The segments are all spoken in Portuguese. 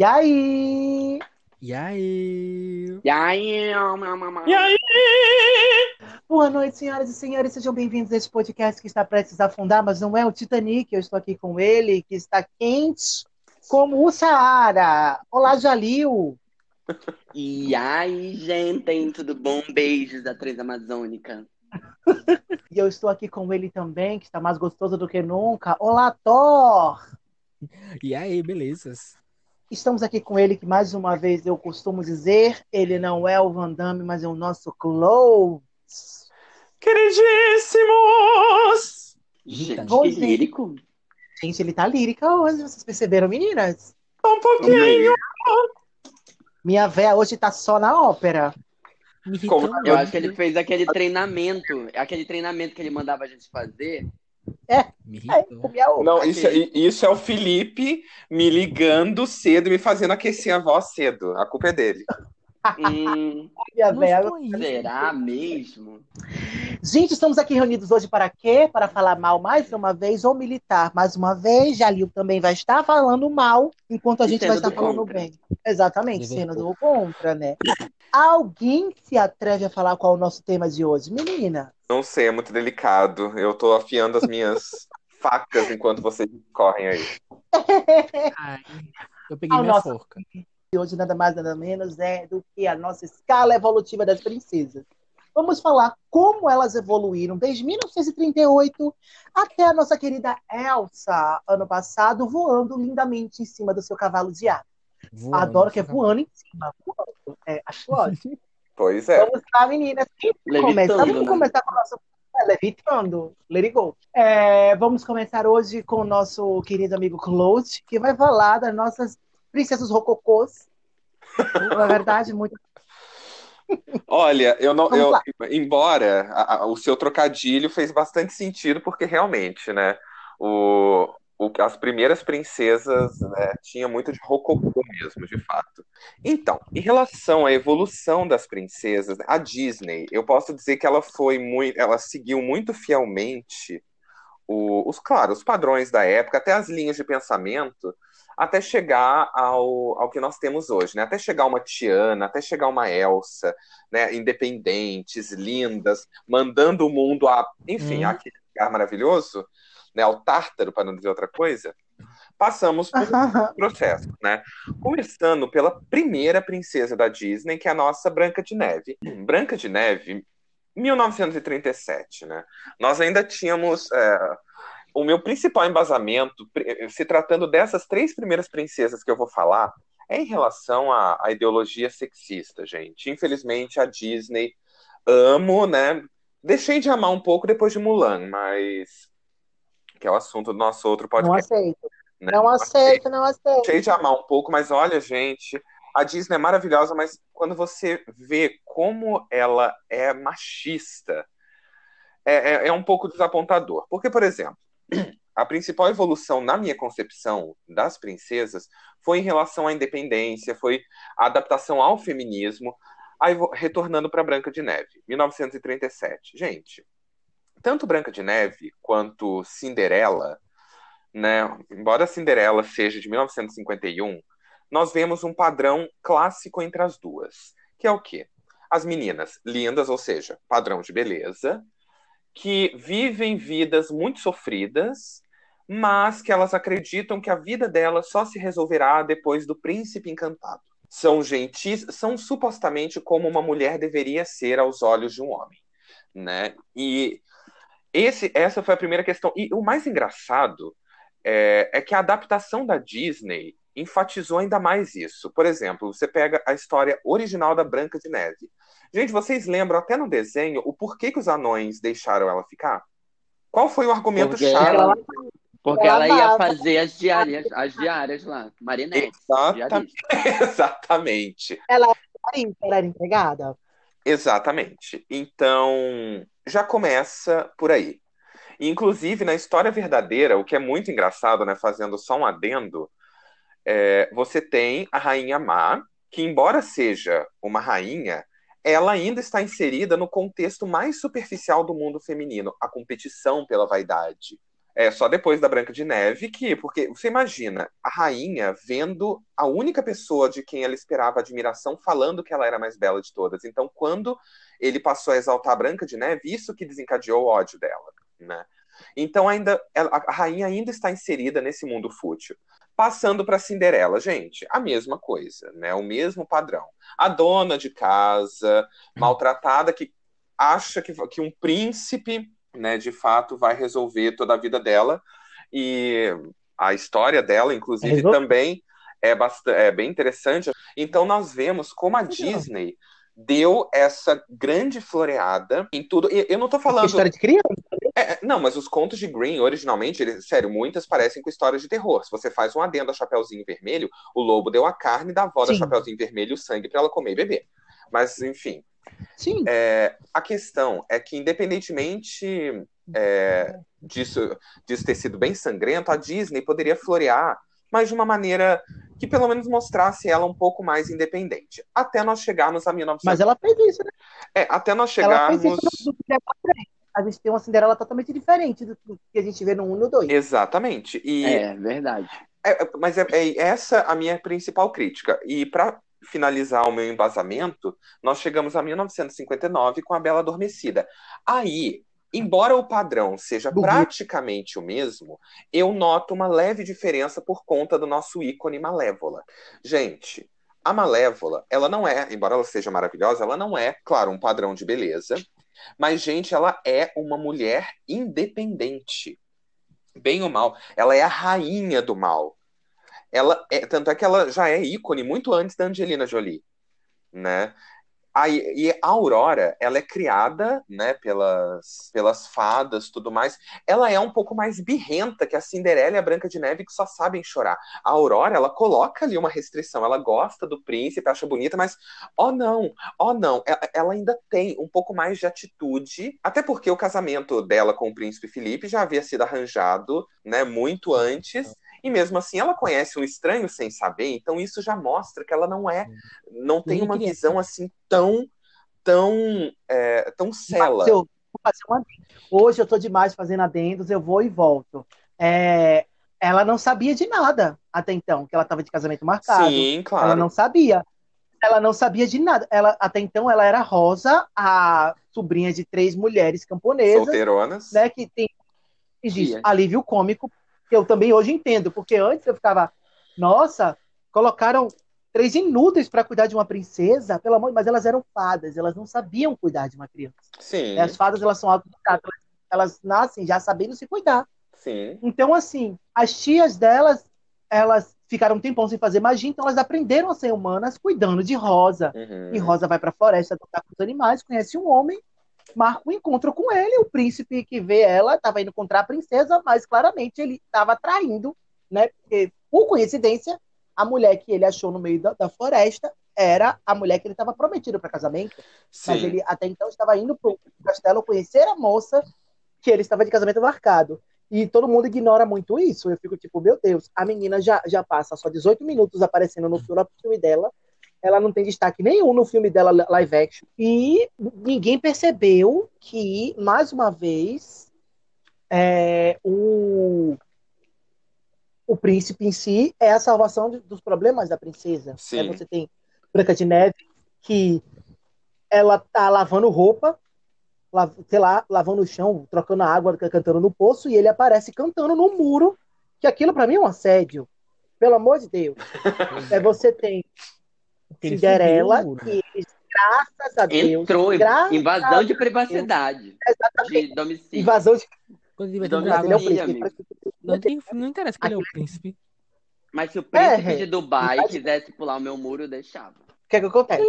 E aí? E aí? E aí, mamãe? E aí? Boa noite, senhoras e senhores. Sejam bem-vindos a este podcast que está prestes a afundar, mas não é o Titanic. Eu estou aqui com ele, que está quente como o Saara. Olá, Jalil. E aí, gente, tudo bom? Beijos da Três Amazônica. E eu estou aqui com ele também, que está mais gostoso do que nunca. Olá, Thor. E aí, belezas? Estamos aqui com ele, que mais uma vez eu costumo dizer, ele não é o Van Damme, mas é o nosso Close. Queridíssimos! Gente, Oi, que lírico. Gente, ele tá lírica hoje, vocês perceberam, meninas? Um pouquinho! Minha véia hoje tá só na ópera. Como Eu acho que ele fez aquele treinamento, aquele treinamento que ele mandava a gente fazer. Me É, irritou. comia ovo. Não, isso, é- isso é o Felipe me ligando cedo e me fazendo aquecer a voz cedo. A culpa é dele. Hum, será mesmo? Gente, estamos aqui reunidos hoje para quê? Para falar mal mais uma vez ou militar mais uma vez. Jalil também vai estar falando mal, enquanto a E gente vai estar do falando contra. bem. Exatamente, sendo do contra, né? Alguém se atreve a falar qual é o nosso tema de hoje? Menina, Não sei, é muito delicado. Eu tô afiando as minhas facas enquanto vocês correm aí. Ai, eu peguei Ah, minha nossa. forca. De hoje nada mais nada menos é do que a nossa escala evolutiva das princesas. Vamos falar como elas evoluíram desde 1938 até a nossa querida Elsa, ano passado, voando lindamente em cima do seu cavalo de ar. Voando, Adoro que é fica- voando em cima. Voando. É, acho ótimo. Pois é. Vamos lá, meninas. Começa? Vamos né? começar com o nosso. É, levitando. Let it go. É, vamos começar hoje com o nosso querido amigo Close, que vai falar das nossas princesas rococôs. Na verdade, muito. Olha, eu não, eu, embora a- a- o seu trocadilho fez bastante sentido, porque realmente, né, o, o- as primeiras princesas, né, tinha muito de rococô mesmo, de fato. Então, em relação à evolução das princesas, a Disney, eu posso dizer que ela foi muito, ela seguiu muito fielmente o- os, claro, os padrões da época, até as linhas de pensamento, até chegar ao, ao que nós temos hoje, né? Até chegar uma Tiana, até chegar uma Elsa, né? Independentes, lindas, mandando o mundo a, enfim, Hum. aquele lugar maravilhoso, né? Ao Tártaro, para não dizer outra coisa. Passamos por um processo, né? Começando pela primeira princesa da Disney, que é a nossa Branca de Neve. Branca de Neve, 1937, né? Nós ainda tínhamos é, o meu principal embasamento, pri- se tratando dessas três primeiras princesas que eu vou falar, é em relação à, à ideologia sexista, gente. Infelizmente, a Disney amo, né? Deixei de amar um pouco depois de Mulan, mas que é o assunto do nosso outro Não podcast. aceito. né? Não aceito, não aceito. Deixei de amar um pouco, mas olha, gente, a Disney é maravilhosa, mas quando você vê como ela é machista, é, é, é um pouco desapontador. Porque, por exemplo, a principal evolução na minha concepção das princesas foi em relação à independência, foi a adaptação ao feminismo, aí retornando para Branca de Neve, 1937. Gente, tanto Branca de Neve quanto Cinderela, né, embora Cinderela seja de 1951, nós vemos um padrão clássico entre as duas, que é o quê? As meninas lindas, ou seja, padrão de beleza, que vivem vidas muito sofridas, mas que elas acreditam que a vida delas só se resolverá depois do príncipe encantado. São gentis, são supostamente como uma mulher deveria ser aos olhos de um homem, né? E esse, essa foi a primeira questão. E o mais engraçado é, é que a adaptação da Disney enfatizou ainda mais isso. Por exemplo, você pega a história original da Branca de Neve. Gente, vocês lembram até no desenho o porquê que os anões deixaram ela ficar? Qual foi o argumento Porque chave? ela, porque Ela ela ia fazer as diárias, as diárias lá. Marinette. Exatamente. Exatamente. Ela era empregada? Exatamente. Então, já começa por aí. Inclusive, na história verdadeira, o que é muito engraçado, né, fazendo só um adendo, é, você tem a rainha Má, que embora seja uma rainha, ela ainda está inserida no contexto mais superficial do mundo feminino, a competição pela vaidade. É só depois da Branca de Neve que, porque você imagina a rainha vendo a única pessoa de quem ela esperava admiração falando que ela era a mais bela de todas. Então, quando ele passou a exaltar a Branca de Neve, isso que desencadeou o ódio dela, né? Então, ainda a rainha ainda está inserida nesse mundo fútil. Passando para Cinderela, gente, a mesma coisa, né? O mesmo padrão. A dona de casa, maltratada, que acha que, que um príncipe, né, de fato, vai resolver toda a vida dela. E a história dela, inclusive, também é, bastante, é bem interessante. Então, nós vemos como a Disney deu essa grande floreada em tudo. E eu não tô falando. História de criança. É, é, não, mas os contos de Green, originalmente, eles, sério, muitas parecem com histórias de terror. Se você faz um adendo a Chapeuzinho Vermelho, o lobo deu a carne da avó da Sim. Chapeuzinho Vermelho o sangue para ela comer e beber. Mas, enfim, Sim. é, a questão é que, independentemente é, disso, disso ter sido bem sangrento, a Disney poderia florear, mas de uma maneira que pelo menos mostrasse ela um pouco mais independente. Até nós chegarmos a 1900. Mas ela fez isso, né? É, até nós Ela fez chegarmos. isso no Cinderela 3. A gente tem uma Cinderela totalmente diferente do que a gente vê no 1 e no 2. Exatamente. E É, verdade. É, é, mas é, é essa a minha principal crítica. E para finalizar o meu embasamento, nós chegamos a 1959 com a Bela Adormecida. Aí, embora o padrão seja Do praticamente o mesmo, eu noto uma leve diferença por conta do nosso ícone Malévola. Gente, a Malévola, ela não é, embora ela seja maravilhosa, ela não é, claro, um padrão de beleza, mas, gente, ela é uma mulher independente bem ou mal, ela é a rainha do mal. Ela é, tanto é que ela já é ícone muito antes da Angelina Jolie, né? Aí, e a Aurora, ela é criada, né, pelas, pelas fadas, tudo mais. Ela é um pouco mais birrenta que a Cinderela e a Branca de Neve, que só sabem chorar. A Aurora, ela coloca ali uma restrição. Ela gosta do príncipe, acha bonita, mas, oh não, oh não, ela, ela ainda tem um pouco mais de atitude, até porque o casamento dela com o príncipe Felipe já havia sido arranjado, né, muito antes. E mesmo assim ela conhece um estranho sem saber, então isso já mostra que ela não é, não tem uma visão assim tão, tão, é, tão cela. Eu. Hoje eu tô demais fazendo adendos, eu vou e volto. É, ela não sabia de nada até então, que ela estava de casamento marcado. Sim, Ela claro. não sabia. Ela não sabia de nada. Ela, até então ela era Rosa, a sobrinha de três mulheres camponesas, Solteironas. né? Que tem Tia. alívio cômico, que eu também hoje entendo, porque antes eu ficava, nossa, colocaram três inúteis para cuidar de uma princesa, pelo amor, mas elas eram fadas, elas não sabiam cuidar de uma criança. Sim, As fadas elas são autoeducadas, elas, elas nascem já sabendo se cuidar. sim. Então assim, as tias delas, elas ficaram um tempão sem fazer magia, então elas aprenderam a ser humanas cuidando de Rosa. Uhum. E Rosa vai para a floresta lutar com os animais, conhece um homem, marca um encontro com ele. O príncipe que vê ela estava indo encontrar a princesa, mas claramente ele estava traindo, né? Porque, por coincidência, a mulher que ele achou no meio da, da floresta era a mulher que ele estava prometido para casamento. Mas Sim. ele até então estava indo para o castelo conhecer a moça que ele estava de casamento marcado. E todo mundo ignora muito isso. Eu fico tipo, meu Deus, a menina já, já passa só 18 minutos aparecendo no no filme dela. Ela não tem destaque nenhum no filme dela live action. E ninguém percebeu que, mais uma vez, é, o, o príncipe em si é a salvação de- dos problemas da princesa. Sim. Aí você tem Branca de Neve, que ela tá lavando roupa, sei lá, lavando o chão, trocando a água, cantando no poço, e ele aparece cantando no muro, que aquilo pra mim é um assédio. Pelo amor de Deus. É, você tem Cinderela, que eles, graças a Deus, Entrou, graças invasão a de privacidade, Exatamente. de domicílio. Invasão de Quando ele vai tentar- ele é o príncipe. amigo. Não, tem- não interessa que ele é o príncipe. Mas se o príncipe É, de Dubai mas- quisesse pular o meu muro, eu deixava. O que é que acontece?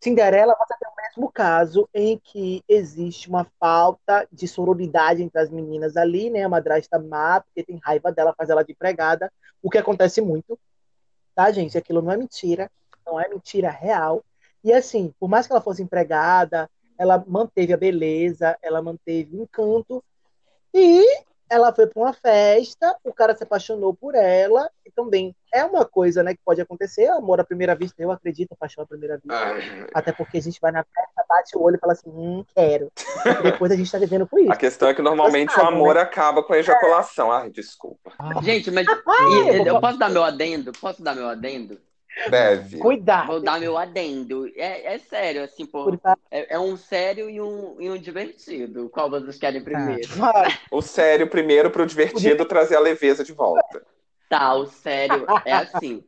Cinderela, você tem o mesmo caso em que existe uma falta de sororidade entre as meninas ali, né? A madrasta má, porque tem raiva dela, faz ela de empregada, o que acontece muito, tá, gente? Aquilo não é mentira, não é mentira real. E assim, por mais que ela fosse empregada, ela manteve a beleza, ela manteve o encanto, e ela foi para uma festa, o cara se apaixonou por ela, e também é uma coisa, né, que pode acontecer. Amor à primeira vista, eu acredito, paixão à primeira vista. Ah, Até porque a gente vai na festa, bate o olho e fala assim, hum, quero. E depois a gente tá vivendo com isso. a questão é que normalmente o Sabe, amor acaba com a ejaculação. Ai, desculpa. Gente, mas Ai, e- eu posso dar meu adendo? Posso dar meu adendo? Deve. Cuidado. Vou dar meu adendo. É, é sério, assim, pô. É, é um sério e um, e um divertido. Qual vocês querem primeiro? Vai. O sério primeiro pro divertido trazer a leveza de volta. Tá, o sério é assim.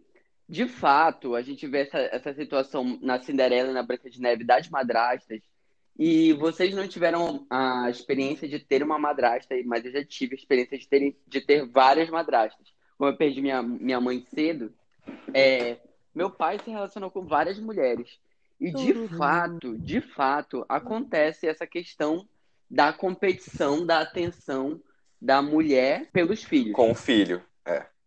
De fato, a gente vê essa, essa situação na Cinderela e na Branca de Neve das madrastas. E vocês não tiveram a experiência de ter uma madrasta, mas eu já tive a experiência de ter, de ter várias madrastas. Como eu perdi minha, minha mãe cedo, é, meu pai se relacionou com várias mulheres. E de Uhum. fato, de fato, acontece essa questão da competição, da atenção da mulher pelos filhos. Com o filho.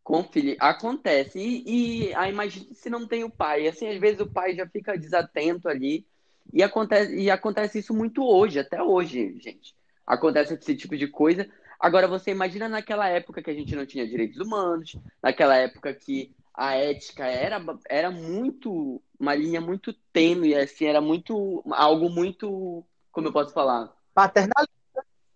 Com o filho. Acontece. E, e imagine se não tem o pai. Assim, às vezes o pai já fica desatento ali. E acontece, e acontece isso muito hoje, até hoje, gente. Acontece esse tipo de coisa. Agora, você imagina naquela época que a gente não tinha direitos humanos, naquela época que a ética era, era muito, uma linha muito tênue, assim, era muito, algo muito, como eu posso falar? Paternalista,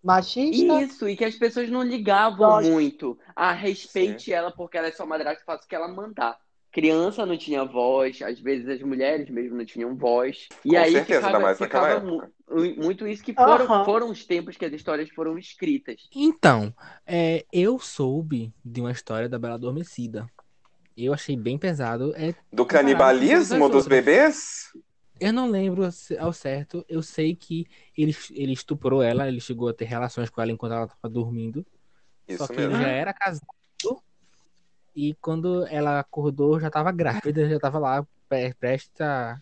machista. Isso, e que as pessoas não ligavam Lógico. muito. Ah, respeite ela porque ela é sua madrasta, faça o que ela mandar. Criança não tinha voz, às vezes as mulheres mesmo não tinham voz. E Com aí certeza, ficava, ainda mais ficava época. mu- muito isso que foram, Aham. foram os tempos que as histórias foram escritas. Então, é, eu soube de uma história da Bela Adormecida. Eu achei bem pesado. É, Do canibalismo dos outras. bebês? eu não lembro ao certo. Eu sei que ele, ele estuprou ela, ele chegou a ter relações com ela enquanto ela estava dormindo. Isso Só que mesmo. ele já era casado. E quando ela acordou, já estava grávida, já estava lá pre- prestes a.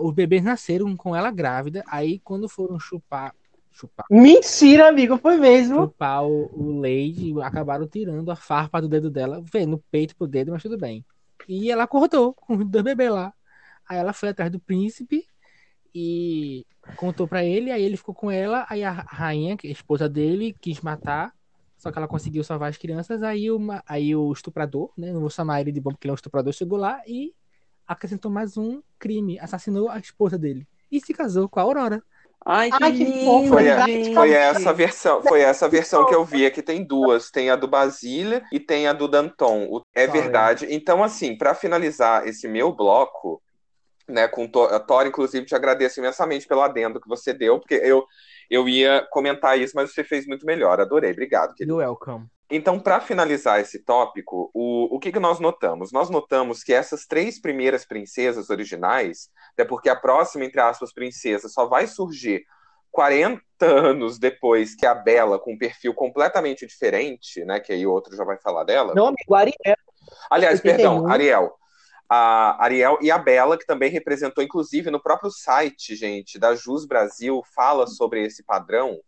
Os bebês nasceram com ela grávida. Aí, quando foram chupar. Chupar. Mentira, amigo, foi mesmo. chupar o, o leite, acabaram tirando a farpa do dedo dela, vê, no peito pro dedo, mas tudo bem. E ela acordou com os dois bebês lá. Aí ela foi atrás do príncipe e contou pra ele, aí ele ficou com ela, aí a rainha, que é a esposa dele, quis matar, só que ela conseguiu salvar as crianças, aí, uma, aí o estuprador, né, não vou chamar ele de bom porque ele é um estuprador, chegou lá e acrescentou mais um crime, assassinou a esposa dele. E se casou com a Aurora. Ai, que Ai, que lindo, fofo, Foi, a- foi essa versão, foi essa versão que eu vi. Aqui tem duas, tem a do Basília e tem a do Danton. É verdade. Então, assim, para finalizar esse meu bloco, né, com to a Tora, inclusive, te agradeço imensamente pelo adendo que você deu, porque eu eu ia comentar isso, mas você fez muito melhor. Adorei, obrigado. querido. You're welcome. Então, para finalizar esse tópico, o, o que, que nós notamos? Nós notamos que essas três primeiras princesas originais, até porque a próxima, entre aspas, princesa só vai surgir 40 anos depois que a Bela, com um perfil completamente diferente, né? Que aí o outro já vai falar dela. Meu amigo, Ariel. Aliás, 81. perdão, Ariel. A Ariel e a Bela, que também representou, inclusive, no próprio site, gente, da Jus Brasil, fala sobre esse padrão,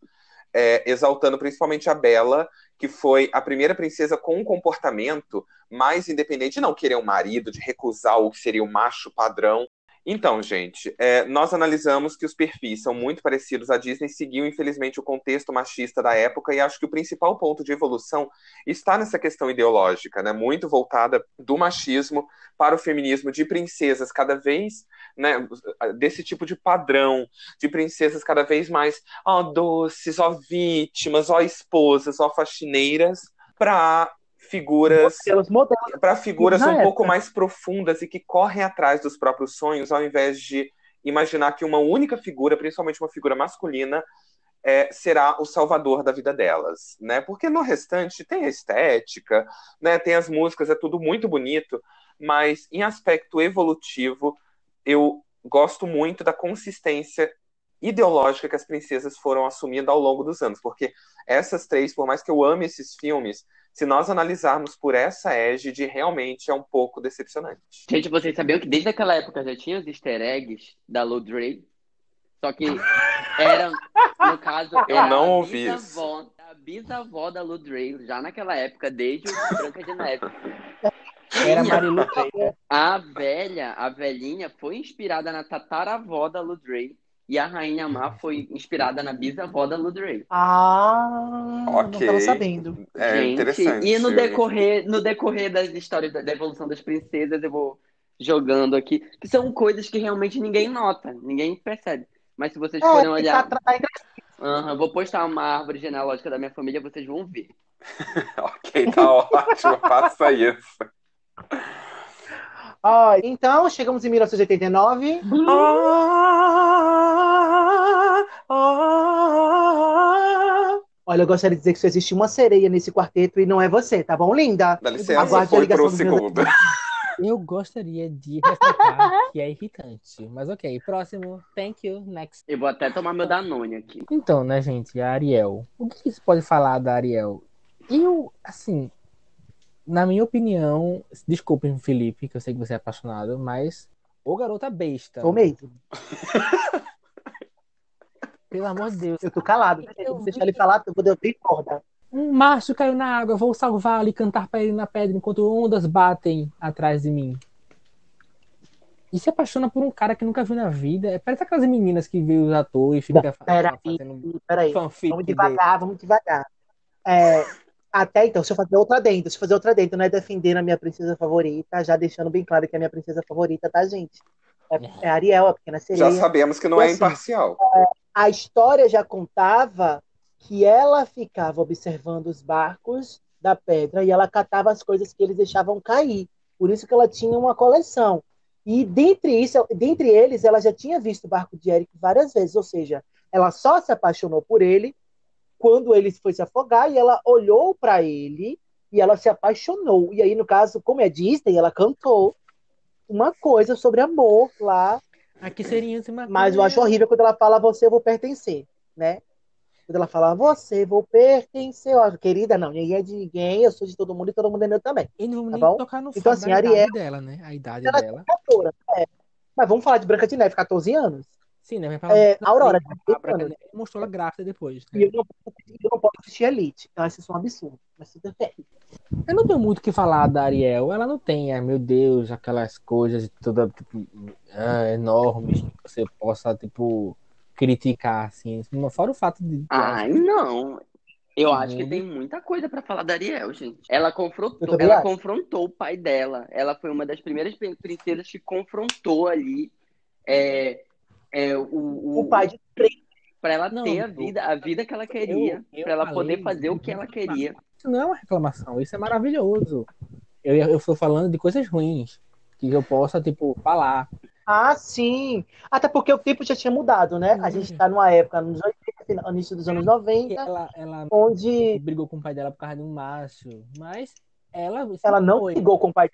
é, exaltando principalmente a Bela, que foi a primeira princesa com um comportamento mais independente, de não querer um marido, de recusar o que seria o macho padrão. Então, gente, é, nós analisamos que os perfis são muito parecidos. A Disney seguiu, infelizmente, o contexto machista da época, e acho que o principal ponto de evolução está nessa questão ideológica, né? Muito voltada do machismo para o feminismo de princesas cada vez, né? Desse tipo de padrão, de princesas cada vez mais ó, doces, ó, vítimas, ó, esposas, ó, faxineiras, para figuras para figuras um época. pouco mais profundas e que correm atrás dos próprios sonhos, ao invés de imaginar que uma única figura, principalmente uma figura masculina, é, será o salvador da vida delas, né? Porque no restante tem a estética, né? Tem as músicas, é tudo muito bonito, mas em aspecto evolutivo, eu gosto muito da consistência ideológica que as princesas foram assumindo ao longo dos anos, porque essas três, por mais que eu ame esses filmes, se nós analisarmos por essa égide, realmente é um pouco decepcionante. Gente, vocês sabiam que desde aquela época já tinha os easter eggs da Lodray? Só que era, no caso, Eu era não a ouvi bisavó, a bisavó da Lodray, já naquela época, desde o Branca de Neve. Era. Marilu Freire. A velha, a velhinha, foi inspirada na tataravó da Ludray. E a Rainha Má foi inspirada na bisavó da Ludray. Ah, não Ok. tava sabendo. É Gente, interessante. E no decorrer, no decorrer das histórias da, da evolução das princesas, eu vou jogando aqui. Que são coisas que realmente ninguém nota, ninguém percebe. Mas se vocês forem É, olhar. tá, tá, Aham, vou postar uma árvore genealógica da minha família, vocês vão ver. Ok, tá ótimo, faça isso. Ó, então, chegamos em 1989. Olha, eu gostaria de dizer que só existe uma sereia nesse quarteto e não é você, tá bom, linda? Dá licença, Aguarde a foi pro ligação meu- segundo. Eu gostaria de ressaltar que é irritante. Mas ok, próximo. Thank you. Next. Eu vou até tomar meu Danone aqui. Então, né, gente, a Ariel. O que se pode falar da Ariel? Eu, assim, na minha opinião, desculpem, Felipe, que eu sei que você é apaixonado, mas ô garota besta. Tô mesmo. Pelo amor de Deus. Eu tô calado. Eu Deixa vi- ele falar, eu vou dar bem corda. Um macho caiu na água, vou salvá-lo e cantar pra ele na pedra enquanto ondas batem atrás de mim. E se apaixona por um cara que nunca viu na vida. É, Parece aquelas meninas que vê os atores e fica fa- Peraí, fazendo peraí. fanfic Vamos dele. devagar, vamos devagar. É, até então, deixa eu fazer outra dentro. Deixa eu fazer outra dentro. Não é defendendo a minha princesa favorita, já deixando bem claro que é a minha princesa favorita, tá, gente? É, é Ariel, a pequena sereia. Já sabemos que não é Assim, imparcial. a história já contava que ela ficava observando os barcos da pedra e ela catava as coisas que eles deixavam cair. Por isso que ela tinha uma coleção. E dentre isso, dentre eles, ela já tinha visto o barco de Eric várias vezes, ou seja, ela só se apaixonou por ele quando ele foi se afogar e ela olhou para ele e ela se apaixonou. E aí, no caso, como é Disney, ela cantou uma coisa sobre amor lá Aqui seria em cima. mas eu acho horrível quando ela fala você, eu vou pertencer, né? Quando ela fala você, vou pertencer. Ó, querida, não, ninguém é de ninguém, eu sou de todo mundo e todo mundo é meu também. E não vamos Tá nem bom? tocar no Então, assim, Ariel- idade dela, né? A idade Ela dela. Cantora, é. Mas vamos falar de Branca de Neve, 14 anos. Sim, né? É, Aurora, a Neve mostrou ela grávida depois. né? E eu não, eu não posso assistir Elite. Eu acho isso um absurdo. Mas tudo bem. Eu não tenho muito o que falar da Ariel. Ela não tem, ah, meu Deus, aquelas coisas toda tipo, ah, enormes que você possa, tipo, criticar, assim. Fora o fato de. Ai, não. Eu Todo acho que tem muita coisa pra falar da Ariel, gente. Ela confrontou, ela acho. confrontou o pai dela. Ela foi uma das primeiras prin- princesas que confrontou ali é, é, o, o, O pai de para ela Não, ter a vida, a vida que ela queria, pra ela falei poder fazer o que ela queria. Isso não é uma reclamação, isso é maravilhoso. Eu, eu estou falando de coisas ruins que eu possa, tipo, falar. Ah, sim. Até porque o tempo já tinha mudado, né? A Uhum. gente tá numa época, nos 80, final- início dos anos Que 90, ela, ela onde brigou com o pai dela por causa de um macho, mas ela, ela não foi. ligou com o pai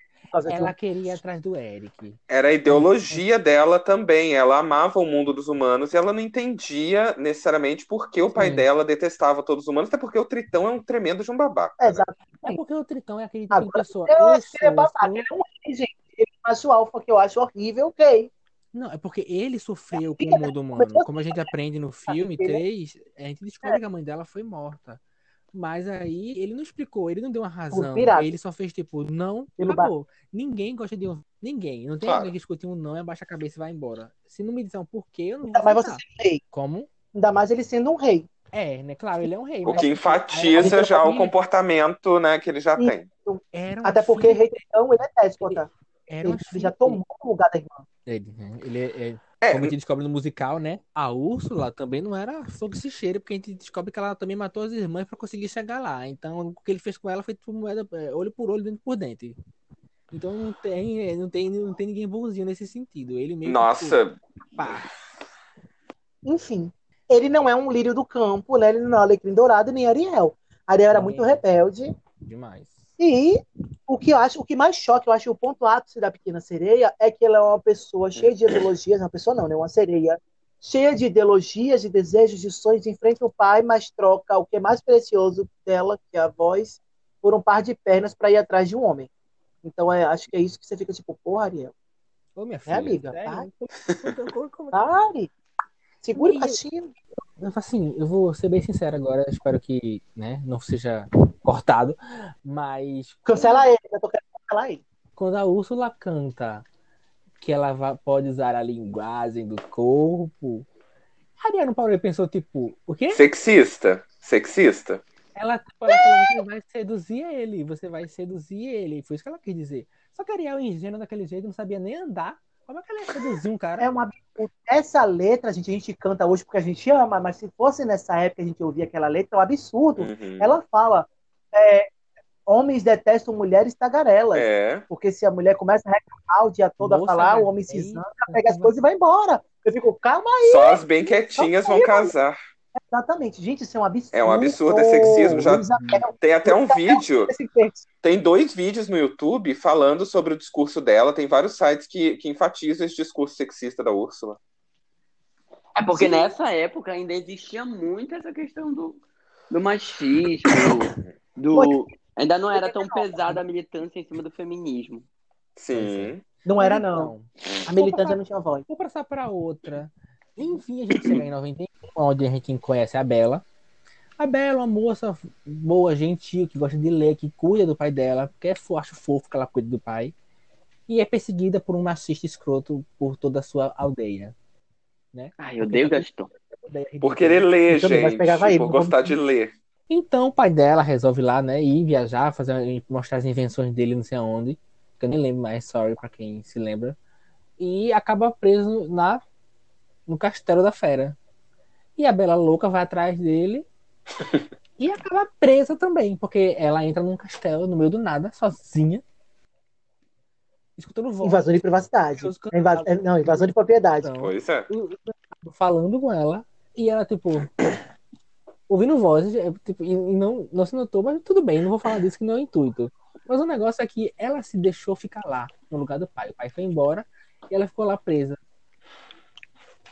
Ela queria ir atrás do Eric. Era a ideologia dela também. Ela amava o mundo dos humanos e ela não entendia necessariamente por que o pai Sim. dela detestava todos os humanos, até porque o Tritão é um tremendo de um babaca. É, né? exato. É porque o Tritão é aquele tipo de pessoa. Eu Eu acho que ele é babaca. Ele é um rei, gente. Ele é macho alfa, que eu acho horrível, ok. Não, é porque ele sofreu com o mundo humano. Como a gente aprende no filme Ele- 3, a gente descobre que a mãe dela foi morta. Mas aí ele não explicou, ele não deu uma razão. Ele só fez tipo, não, Pelo acabou. Ninguém gosta de um. Ninguém. Não tem Claro. alguém que escute um não e abaixa a cabeça e vai embora. Se não me disser um porquê, eu não vou Ainda mais você sendo rei. Como? Ainda mais ele sendo um rei. É, né? Claro, ele é um rei. O que enfatiza a- já o comportamento né, que ele já Sim. tem. Era uma Até porque filha- rei então ele é déspota. era Ele, uma ele já tomou o lugar da irmã. Ele, né? ele é, é- É, como a gente descobre no musical, né? A Úrsula também não era fogo se cheira, porque a gente descobre que ela também matou as irmãs pra conseguir chegar lá. Então, o que ele fez com ela foi tipo moeda, é, olho por olho, dente por dente. Então não tem, é, não tem, não tem ninguém bonzinho nesse sentido. Ele meio que, nossa, tipo, pá. Enfim, ele não é um lírio do campo, né? Ele não é alecrim dourado nem Ariel. Ariel era Sim. muito rebelde. demais. E o que eu acho, o que mais choca, eu acho que o ponto ápice da Pequena Sereia é que ela é uma pessoa cheia de ideologias, uma pessoa não, né? Uma sereia cheia de ideologias, de desejos, de sonhos, enfrenta o pai, mas troca o que é mais precioso dela, que é a voz, por um par de pernas para ir atrás de um homem. Então, é, acho que é isso que você fica tipo, porra, Ariel, Ô, minha filha. amiga, sério? Como- como- pare, segura o E- Assim, eu vou ser bem sincero agora, espero que né, não seja cortado, mas Cancela ele, eu tô querendo cancelar ele. quando a Úrsula canta que ela pode usar a linguagem do corpo, A Ariana parou e pensou, tipo, o quê? Sexista. Sexista. Ela, tipo, ela falou, você vai seduzir ele, você vai seduzir ele. Foi isso que ela quis dizer. Só que a Ariel, ingênua daquele jeito, não sabia nem andar. Como é que ela ia seduzir um cara? É um absurdo. Essa letra, gente, a gente canta hoje porque a gente ama, mas se fosse nessa época a gente ouvia aquela letra, é um absurdo. Uhum. Ela fala: é, homens detestam mulheres tagarelas. É. Porque se a mulher começa a reclamar o dia todo a Moça, falar, né? o homem se zanga, pega as coisas e vai embora. Eu fico, calma aí. Só as bem quietinhas vão casar. Exatamente. Gente, isso é um absurdo. É um absurdo, é sexismo. Já Isabel, tem até um vídeo. Tem dois vídeos no YouTube falando sobre o discurso dela. Tem vários sites que, que enfatizam esse discurso sexista da Úrsula. É porque Sim. nessa época ainda existia muito essa questão do, do machismo, do. Ainda não era tão pesada a militância em cima do feminismo. Sim. Não era, não. Então, A militância não tinha voz. Vou passar pra outra. Enfim, a gente chega em 91, onde a gente conhece a Bela. A Bela é uma moça boa, gentil, que gosta de ler, que cuida do pai dela, porque é acho fofo que ela cuida do pai. E é perseguida por um machista escroto por toda a sua aldeia. Ai, eu odeio Gaston. Por querer ler, mas gente. aí, por vamos- gostar de ler. Então o pai dela resolve lá, né, ir viajar, fazer, mostrar as invenções dele não sei aonde, que eu nem lembro mais, sorry pra quem se lembra. E acaba preso na no castelo da fera. E a Bela louca vai atrás dele e acaba presa também, porque ela entra num castelo no meio do nada, sozinha, escutando voz, Invasão de privacidade. Invas- é, Não, invasão de propriedade. Então, Pois é. falando com ela e ela, tipo, ouvindo vozes, é, tipo, e, e não, não se notou, mas tudo bem, não vou falar disso que não é o intuito. Mas o negócio é que ela se deixou ficar lá, no lugar do pai. O pai foi embora e ela ficou lá presa.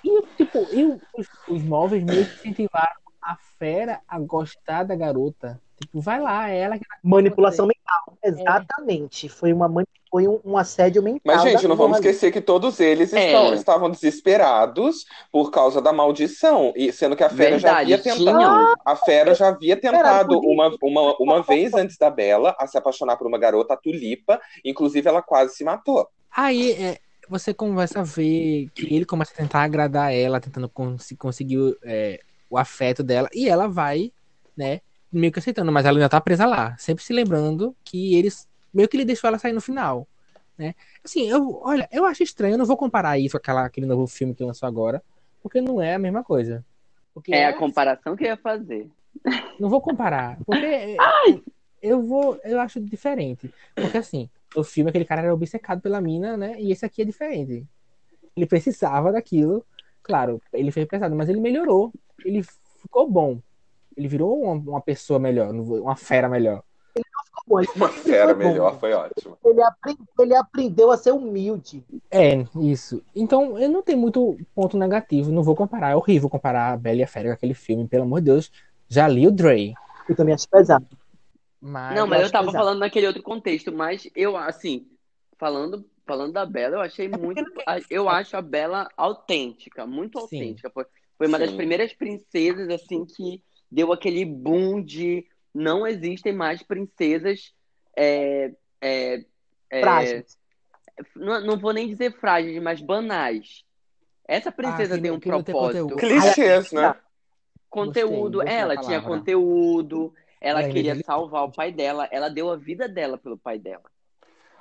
E, tipo, e os, os móveis meio que incentivaram a fera a gostar da garota. Tipo, vai lá, é ela que Manipulação mental. Exatamente. Foi, uma, foi um, um assédio mental. Mas, gente, não vamos ali. esquecer que todos eles É. estão- estavam desesperados por causa da maldição. E sendo que a fera já Verdade, havia tentado. A fera já havia tentado uma, uma, uma vez antes da Bela a se apaixonar por uma garota, a Tulipa. Inclusive, ela quase se matou. Aí é, você começa a ver que ele começa a tentar agradar ela, tentando cons- conseguir é, o afeto dela, e ela vai, né, meio que aceitando, mas ela ainda tá presa lá, sempre se lembrando que eles, meio que ele deixou ela sair no final, né. Assim, eu, olha, eu acho estranho, eu não vou comparar isso com aquela, aquele novo filme que lançou agora, porque não é a mesma coisa. É a ela- comparação que eu ia fazer. não vou comparar, porque eu vou, eu acho diferente. Porque assim, o filme aquele cara era obcecado pela mina, né? E esse aqui é diferente. Ele precisava daquilo, claro, ele fez pesado, mas ele melhorou. Ele ficou bom. Ele virou uma, uma pessoa melhor, uma fera melhor. Bom, ele- Uma ele fera foi bom. melhor, foi ótimo. Ele, apre- ele aprendeu a ser humilde. É, isso. Então, eu não tenho muito ponto negativo, não vou comparar. É horrível comparar a Bela e a Fera com aquele filme, pelo amor de Deus. Já li o Dre. Eu também acho pesado. Mas Não, mas eu acho tava pesado. falando naquele outro contexto, mas eu, assim, falando, falando da Bela, eu achei muito. Eu acho a Bela autêntica, muito Sim. autêntica. Foi, foi uma das Sim. primeiras princesas, assim, que deu aquele boom de não existem mais princesas. É, é, é, Frágeis. não, não vou nem dizer frágeis, mas banais. Essa princesa Ah, que tem um propósito. conteúdo. Clichês, né? Conteúdo. Gostei, gostei ela tinha conteúdo, ela é queria evangeli- salvar o pai dela, ela deu a vida dela pelo pai dela.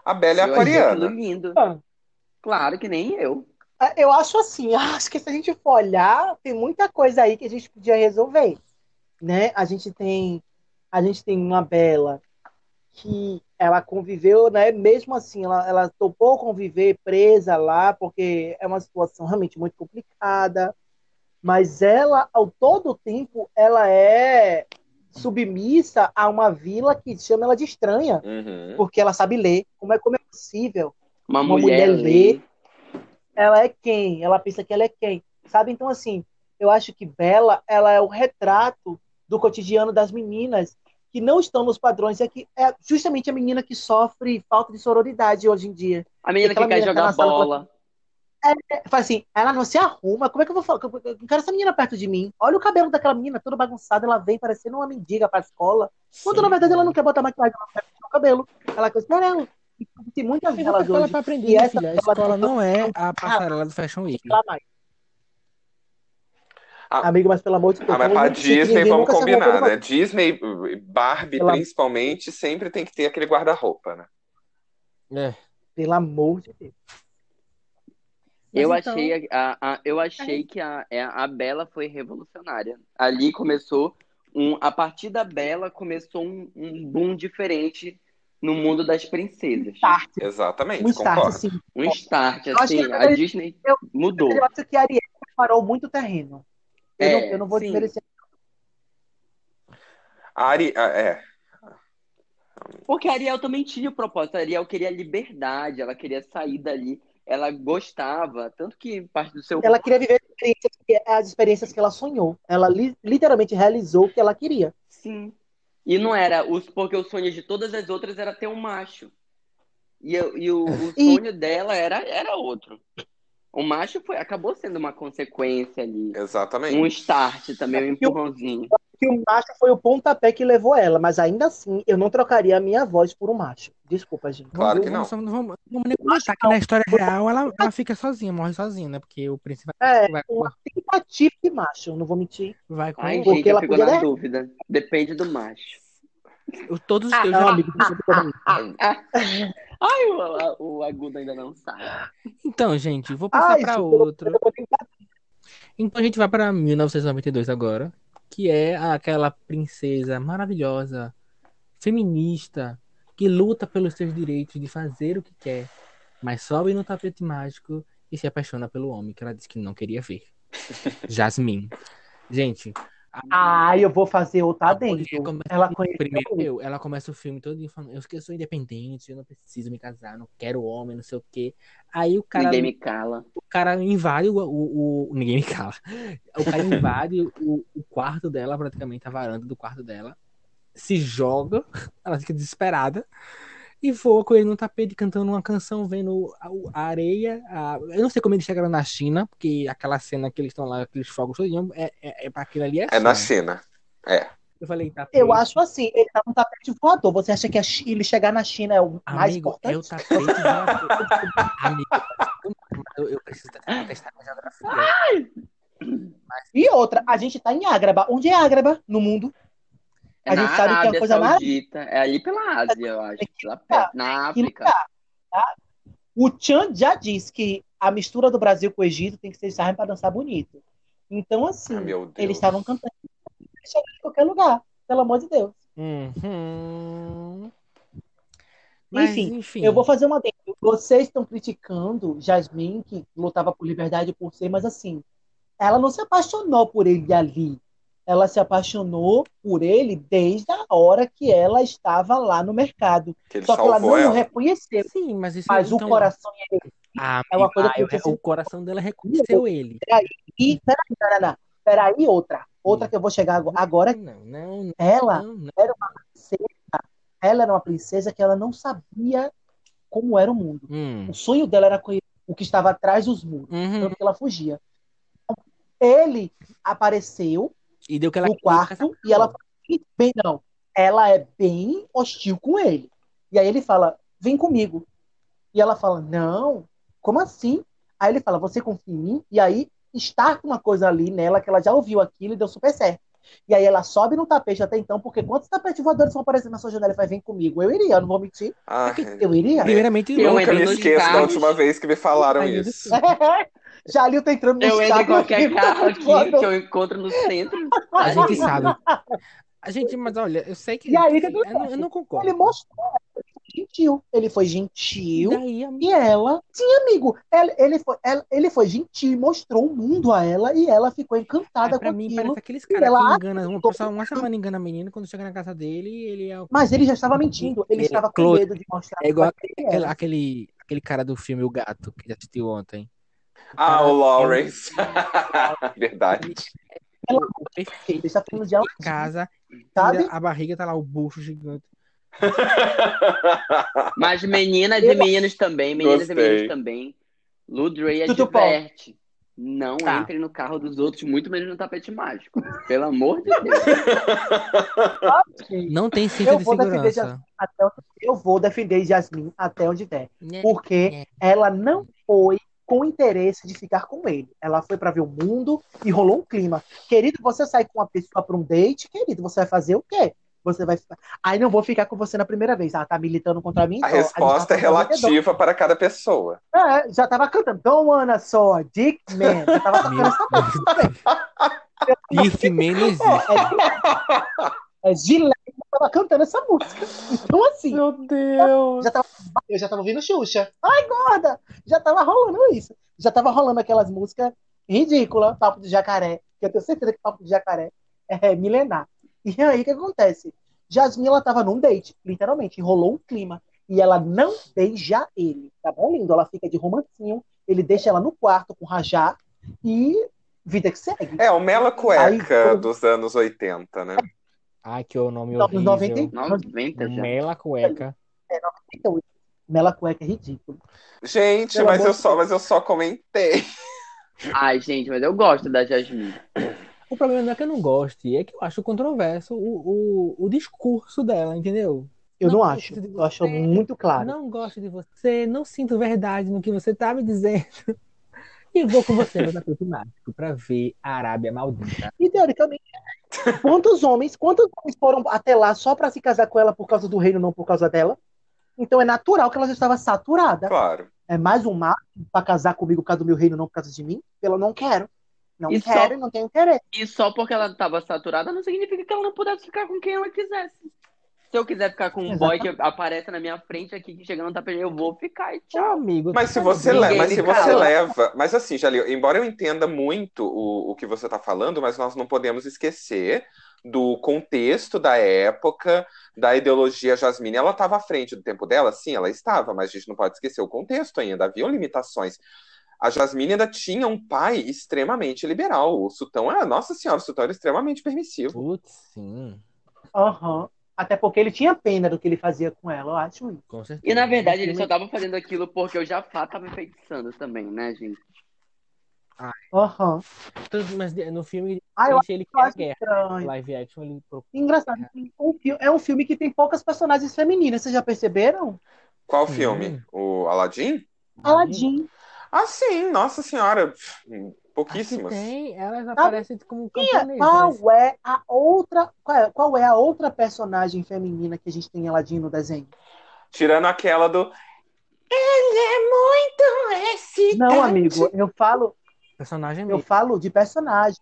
A Bela é aquariana. lindo. Ah, Claro que nem eu. Eu acho assim, acho que se a gente for olhar, tem muita coisa aí que a gente podia resolver, né? A gente tem, a gente tem uma Bela que ela conviveu, né? Mesmo assim, ela, ela topou conviver presa lá, porque é uma situação realmente muito complicada. Mas ela, ao todo tempo, ela é submissa a uma vila que chama ela de estranha, Uhum. porque ela sabe ler. Como é, como é possível? Uma, Uma mulher, mulher lê. lê. ela é quem? Ela pensa que ela é quem? Sabe? Então, assim, eu acho que Bela, ela é o retrato do cotidiano das meninas que não estão nos padrões. É, que é justamente a menina que sofre falta de sororidade hoje em dia. A menina que quer menina que tá jogar sala bola. É, Fala assim, ela não se arruma. Como é que eu vou falar? Eu não quero essa menina perto de mim. Olha o cabelo daquela menina, toda bagunçada. Ela vem parecendo uma mendiga pra escola. Quando, na verdade, ela não quer botar maquiagem, ela quer o cabelo. Ela quer esperar. Tem muitas Tem delas hoje. pra aprender, E essa filha. A escola não- é a passarela do Fashion Week. Ah, Amigo, mas pelo amor de Deus. Ah, mas pra Disney, vamos combinar, né? Disney, Barbie, Pela- principalmente, sempre tem que ter aquele guarda-roupa, né? É. Pelo amor de Deus. Eu então- achei, a, a- eu achei que a, é, a Bela foi revolucionária. Ali começou um, a partir da Bela começou um, um boom diferente no mundo das princesas. Start. Exatamente, Um start, concordo. assim. Um start, Eu assim, a Disney eu- mudou. Eu acho que a Ariel preparou muito terreno. Eu, É, não, eu não vou desmerecer. A Ari, é, Porque a Ariel também tinha o propósito. A Ariel queria liberdade, ela queria sair dali. Ela gostava, tanto que parte do seu Ela queria viver as experiências que- as experiências que ela sonhou. Ela li- literalmente realizou o que ela queria. Sim. E não era os porque o sonho de todas as outras era ter um macho. E, e o, o E- sonho dela era, era outro. O macho foi, acabou sendo uma consequência ali. exatamente. Um start também, um E empurrãozinho. Que o macho foi o pontapé que levou ela, mas ainda assim eu não trocaria a minha voz por um macho. Desculpa, gente. Claro que vamos, não. Vamos, vamos, vamos nem comentar que na história real ela, ela fica sozinha, morre sozinha, né? Porque o príncipe É, vai, uma tentativa de macho, não vou mentir. vai com Ai, Porque gente, eu ela fico podia na dar- dúvida. Depende do macho. o- todos os Ah, teus. Não, já- amigo, desculpa também. Ai, o, o agudo ainda não sai. Então, gente, vou passar Ai, pra gente, eu- outro. eu. Então a gente vai pra 1992 agora, que é aquela princesa maravilhosa, feminista, que luta pelos seus direitos de fazer o que quer, mas sobe no tapete mágico e se apaixona pelo homem que ela disse que não queria ver. Jasmine. Gente, a Ai, eu vou fazer mulher adendo. começa- Ela primeiro, eu, ela começa o filme todo falando, eu, eu sou independente, eu não preciso me casar, não quero homem, não sei o quê. Aí o cara Ninguém me cala. o cara invade o, o, o- Ninguém me cala. O cara invade o, o quarto dela, praticamente a varanda do quarto dela. Se joga, ela fica desesperada. E voa com ele no tapete cantando uma canção, vendo a, a areia. a- Eu não sei como eles chegaram na China, porque aquela cena que eles estão lá, aqueles fogos todinho, é, é, é pra aquilo ali é, É na China. É. Eu falei, tapete. Eu acho assim, ele tá no tapete voador. Você acha que a ele chegar na China é o mais Amigo, importante? é o tapete voador. Amigo, eu, eu preciso testar minha geografia. E outra, a gente tá em Ágraba. Onde é Ágraba no mundo? É A na gente sabe que é uma Arábia coisa Saudita. É ali pela Ásia, eu acho. Lá perto, na África. lugar, tá? O Chan já disse que a mistura do Brasil com o Egito tem que ser sarra para dançar bonito. Então, assim, Ah, eles estavam cantando chegar em qualquer lugar, pelo amor de Deus. Uhum. Mas, Enfim, enfim, Eu vou fazer uma adendo. Vocês estão criticando Jasmine, que lutava por liberdade por ser, mas assim, ela não se apaixonou por ele ali. Ela se apaixonou por ele desde a hora que ela estava lá no mercado. Que ele Só que ela não ela. reconheceu. Sim, mas isso Mas então, o coração é ele. Ah, é uma coisa ah, que eu- o coração dela reconheceu ele. E peraí, peraí, peraí. Peraí, outra. Outra que eu vou chegar agora. Agora, Não, não, não, ela, não, não. ela era uma princesa que ela não sabia como era o mundo. Hum, O sonho dela era conhecer o que estava atrás dos muros. uhum. Tanto que ela fugia. Ele apareceu E deu que ela no quarto e ela bem, não, ela é bem hostil com ele. E aí ele fala, vem comigo. E ela fala, não, como assim? Aí ele fala, você confia em mim? E aí está uma coisa ali nela que ela já ouviu aquilo e deu super certo. E aí ela sobe no tapete até então, porque quantos tapetes voadores vão aparecer na sua janela e vai vir comigo? Eu iria, eu não vou mentir. Ah, Eu iria. Primeiramente, Eu nunca me esqueço da carros. última vez que me falaram Ai, meu isso. Deus. Jalil tá entrando no Eu entro em qualquer carro aqui que eu encontro no centro. a gente ali. sabe. A gente, mas olha, eu sei que. E aí, assim, o que eu, não, eu não concordo. Ele mostrou, gentil. Ele foi gentil. Daí, E ela, sim, amigo, ele, ele, foi, ela- ele foi gentil, mostrou o mundo a ela e ela ficou encantada ah, pra com mim, aquilo. parece aqueles caras ela que enganam. Uma pessoa uma semana engana a menina, quando chega na casa dele, ele é, o- Mas ele já estava mentindo, ele É, estava com medo de mostrar é igual aquele, aquele, aquele cara do filme O Gato, que já assistiu ontem. Ah, o Lawrence. é Verdade. Perfeito. Ele está falando de algo, Casa, a barriga, tá lá o bucho gigante. Mas meninas e meninos também, meninas Gostei. e meninos também. Ludray Tudo adverte. Não Tá. entre no carro dos outros, muito menos no tapete mágico. Pelo amor de Deus. Não tem cinto Eu de vou defender segurança. Até onde- eu vou defender Jasmine até onde der. Né? Porque É. ela não foi com interesse de ficar com ele. Ela foi para ver o mundo e rolou um clima. Querido, você sai com uma pessoa para um date, querido, você vai fazer o quê? Você vai ficar. Aí não vou ficar com você na primeira vez. Ah, tá militando contra mim? A Então, resposta é gente tá falando relativa para cada pessoa. É, já tava cantando. Don't wanna saw a dick man. Já tava cantando essa música. Dick Man existe. É Gillette já tava cantando essa música. Então, assim, Meu Deus. já tava, eu já tava ouvindo Xuxa. Ai, gorda! Já tava rolando isso. Já tava rolando aquelas músicas ridículas, Papo de Jacaré. Que eu tenho certeza que Papo de Jacaré é milenar. E aí, o que acontece? Jasmine, ela tava num date, literalmente. Rolou um clima. E ela não beija ele. Tá bom, lindo? Ela fica de romancinho. Ele deixa ela no quarto com rajá. E vida que segue. É, o Mela Cueca Aí, quando- dos anos 80, né? Ai, que o nome horrível. 90 90 já. Mela Cueca. Então, Mela Cueca é ridículo. Gente, Pelo mas eu, só, mas eu só comentei. Ai, gente, mas eu gosto da Jasmine. O problema não é que eu não goste, é que eu acho controverso o, o, o discurso dela, entendeu? Eu não, Não acho. Eu acho você. muito claro. Não gosto de você, não sinto verdade no que você tá me dizendo. E vou com você no tapete mágico pra ver a Arábia Maldita. E teoricamente, quantos homens, quantos homens foram até lá só pra se casar com ela por causa do reino, não por causa dela? Então é natural que ela já estava saturada. Claro. É mais um macho pra casar comigo por causa do meu reino, não por causa de mim? Pelo não quero. Não E só- quero e não tenho interesse. E só porque ela tava saturada não significa que ela não pudesse ficar com quem ela quisesse. Se eu quiser ficar com um boy que aparece na minha frente aqui, que chega no tapete, eu vou ficar e Tchau, amigo. Mas se tá você, le- mas se você leva. Mas assim, Jalil, embora eu entenda muito o, o que você está falando, mas nós não podemos esquecer do contexto da época, da ideologia Jasmine. Ela estava à frente do tempo dela? Sim, ela estava, mas a gente não pode esquecer o contexto ainda. Haviam limitações. A Jasmine ainda tinha um pai extremamente liberal. O Sultão era, nossa senhora, o Sultão era extremamente permissivo. Putz, sim, Aham. Até porque ele tinha pena do que ele fazia com ela, eu acho. isso. com certeza. E na verdade ele só tava fazendo aquilo porque o Jafar tava enfeitiçando também, né, gente? Aham. Tanto- Mas no filme, Ah, eu ele quer guerra. estranho. Live action, ele procura. Engraçado. um fi- É um filme que tem poucas personagens femininas, vocês já perceberam? Qual filme? O Aladdin? Aladdin. Ah, sim, nossa senhora. Acho que Pouquíssimas. tem, elas aparecem como Quem é- camponesas. Qual é a outra. Qual é, qual é a outra personagem feminina que a gente tem em Aladdin no desenho? Tirando aquela do. Ele é muito excitante. Não, amigo, eu falo, Personagem eu mesmo. falo de personagem.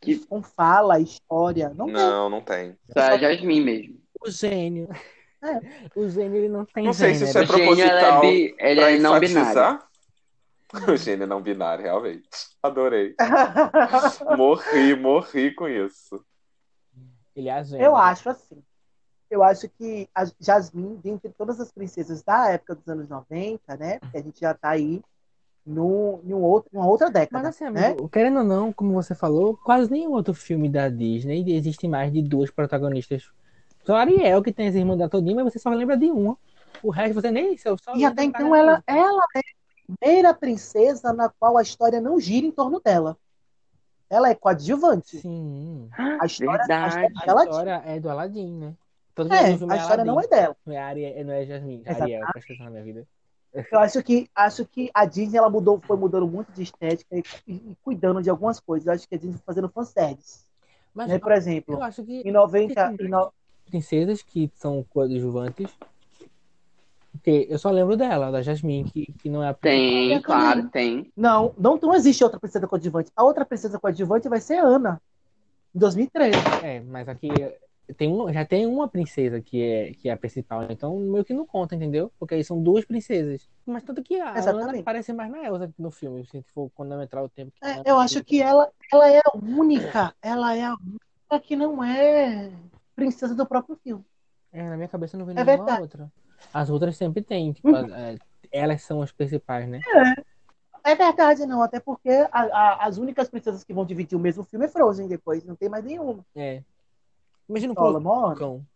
Que- Com fala, história. Não, tem. Não, não tem. Só é Jasmine mesmo. O gênio. É. O gênio, ele não tem Não sei se gênero. isso é O gênio, ela é, proposital bi, ele pra é não binário. O gênio não binário, realmente. Adorei. Morri, morri com isso. Ele é a gênio. eu acho assim. Eu acho que a Jasmine, dentre todas as princesas da época dos anos 90, né? Porque a gente já tá aí no, em um outro, uma outra década. Mas assim, né? amigo, querendo ou não, como você falou, quase nenhum outro filme da Disney existe mais de duas protagonistas. Só Ariel que tem as irmãs da todinha, mas você só lembra de uma. O resto você nem só só E até então ela, ela é primeira princesa na qual a história não gira em torno dela. Ela é coadjuvante. Sim. A história, a Verdade. história A de Aladdin. história é do Aladdin, né? Todo É, filme a história não é Aladdin. dela. Não é Ariel, não é Jasmine, é Ariel, atenção na minha vida. Eu acho que, acho que a Disney ela mudou, foi mudando muito de estética e, e cuidando de algumas coisas. Eu acho que a Disney foi fazendo fanservice. Mas Né? Por exemplo, eu acho que em 90. Em no... princesas que são coadjuvantes. Porque eu só lembro dela, da Jasmine, que, que não é a Tem, claro, tem. Não, não, não existe outra princesa coadjuvante. A outra princesa coadjuvante vai ser Ana. Em 2013. É, mas aqui tem um, já tem uma princesa que é, que é a principal, então meio que não conta, entendeu? Porque aí são duas princesas. Mas tanto que a Ana Exatamente. parece mais na Elsa no filme, se for cronometrar o tempo. que a É, Ana- eu acho que ela, ela é a única. Ela é a única que não é princesa do próprio filme. É, na minha cabeça não vem É nenhuma verdade. outra. As outras sempre tem, tipo, Uhum. as- é, elas são as principais, né? É verdade, não. Até porque a- a- as únicas princesas que vão dividir o mesmo filme é Frozen depois. Não tem mais nenhuma. É. Imagina o Fala, mano. cão.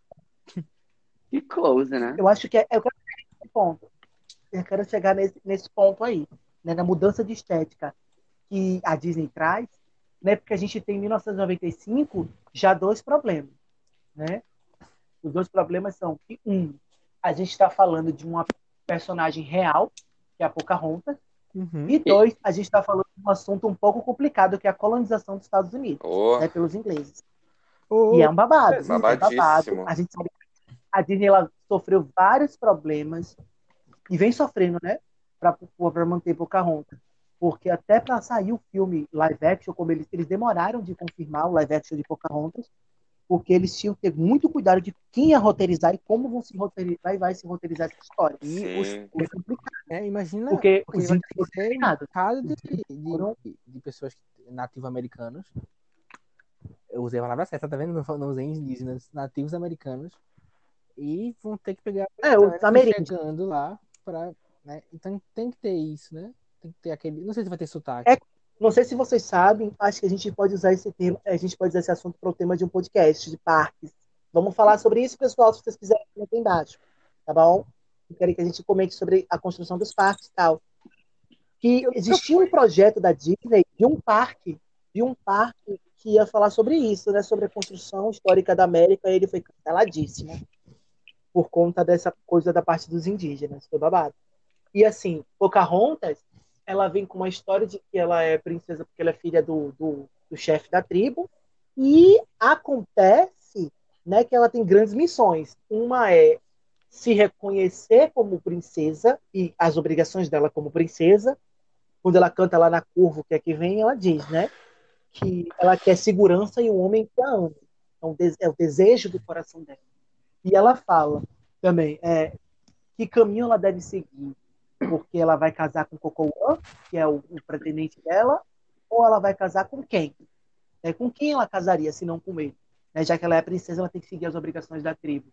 E close, né? Eu acho que é, eu quero chegar nesse ponto. Eu quero chegar nesse, nesse ponto aí, né, na mudança de estética que a Disney traz, né? Porque a gente tem em 1995 já dois problemas, né? Os dois problemas são que um, a gente está falando de uma personagem real, que é a Pocahontas, Uhum. E dois, a gente está falando de um assunto um pouco complicado, que é a colonização dos Estados Unidos, Oh, né, pelos ingleses. Oh, E é um babado. É Babadíssimo. babado. A gente sabe que a Disney ela sofreu vários problemas e vem sofrendo, né? Para manter Pocahontas. Porque até para sair o filme live action, como eles, eles demoraram de confirmar o live action de Pocahontas, porque eles tinham que ter muito cuidado de quem ia roteirizar e como vão se roteirizar e vai se roteirizar essa história. E os, sim. É complicado, imagina porque porque os bocado de, de, de pessoas nativo-americanos. Eu usei a palavra certa, tá vendo? Não, não usei indígenas, nativos americanos. E vão ter que pegar É, os chegando lá pra. Né? Então tem que ter isso, né? Tem que ter aquele. Não sei se vai ter sotaque. É, Não sei se vocês sabem, acho que a gente pode usar esse tema, a gente pode usar esse assunto para o tema de um podcast de parques. Vamos falar sobre isso, pessoal, se vocês quiserem, aí embaixo. Tá bom? Quero que a gente comente sobre a construção dos parques e tal. Que existia um projeto da Disney de um parque, de um parque que ia falar sobre isso, né? Sobre a construção histórica da América, e ele foi canceladíssimo por conta dessa coisa da parte dos indígenas. Foi babado. E assim, Pocahontas, ela vem com uma história de que ela é princesa porque ela é filha do, do, do chefe da tribo. E acontece né, que ela tem grandes missões. Uma é se reconhecer como princesa e as obrigações dela como princesa. Quando ela canta lá na curva, o que é que vem, ela diz, né? Que ela quer segurança e um homem que a ama. Então, é o desejo do coração dela. E ela fala também é, que caminho ela deve seguir. Porque ela vai casar com Cocoan, que é o, o pretendente dela, ou ela vai casar com quem? É, com quem ela casaria, se não com ele? Né? Já que ela é princesa, ela tem que seguir as obrigações da tribo.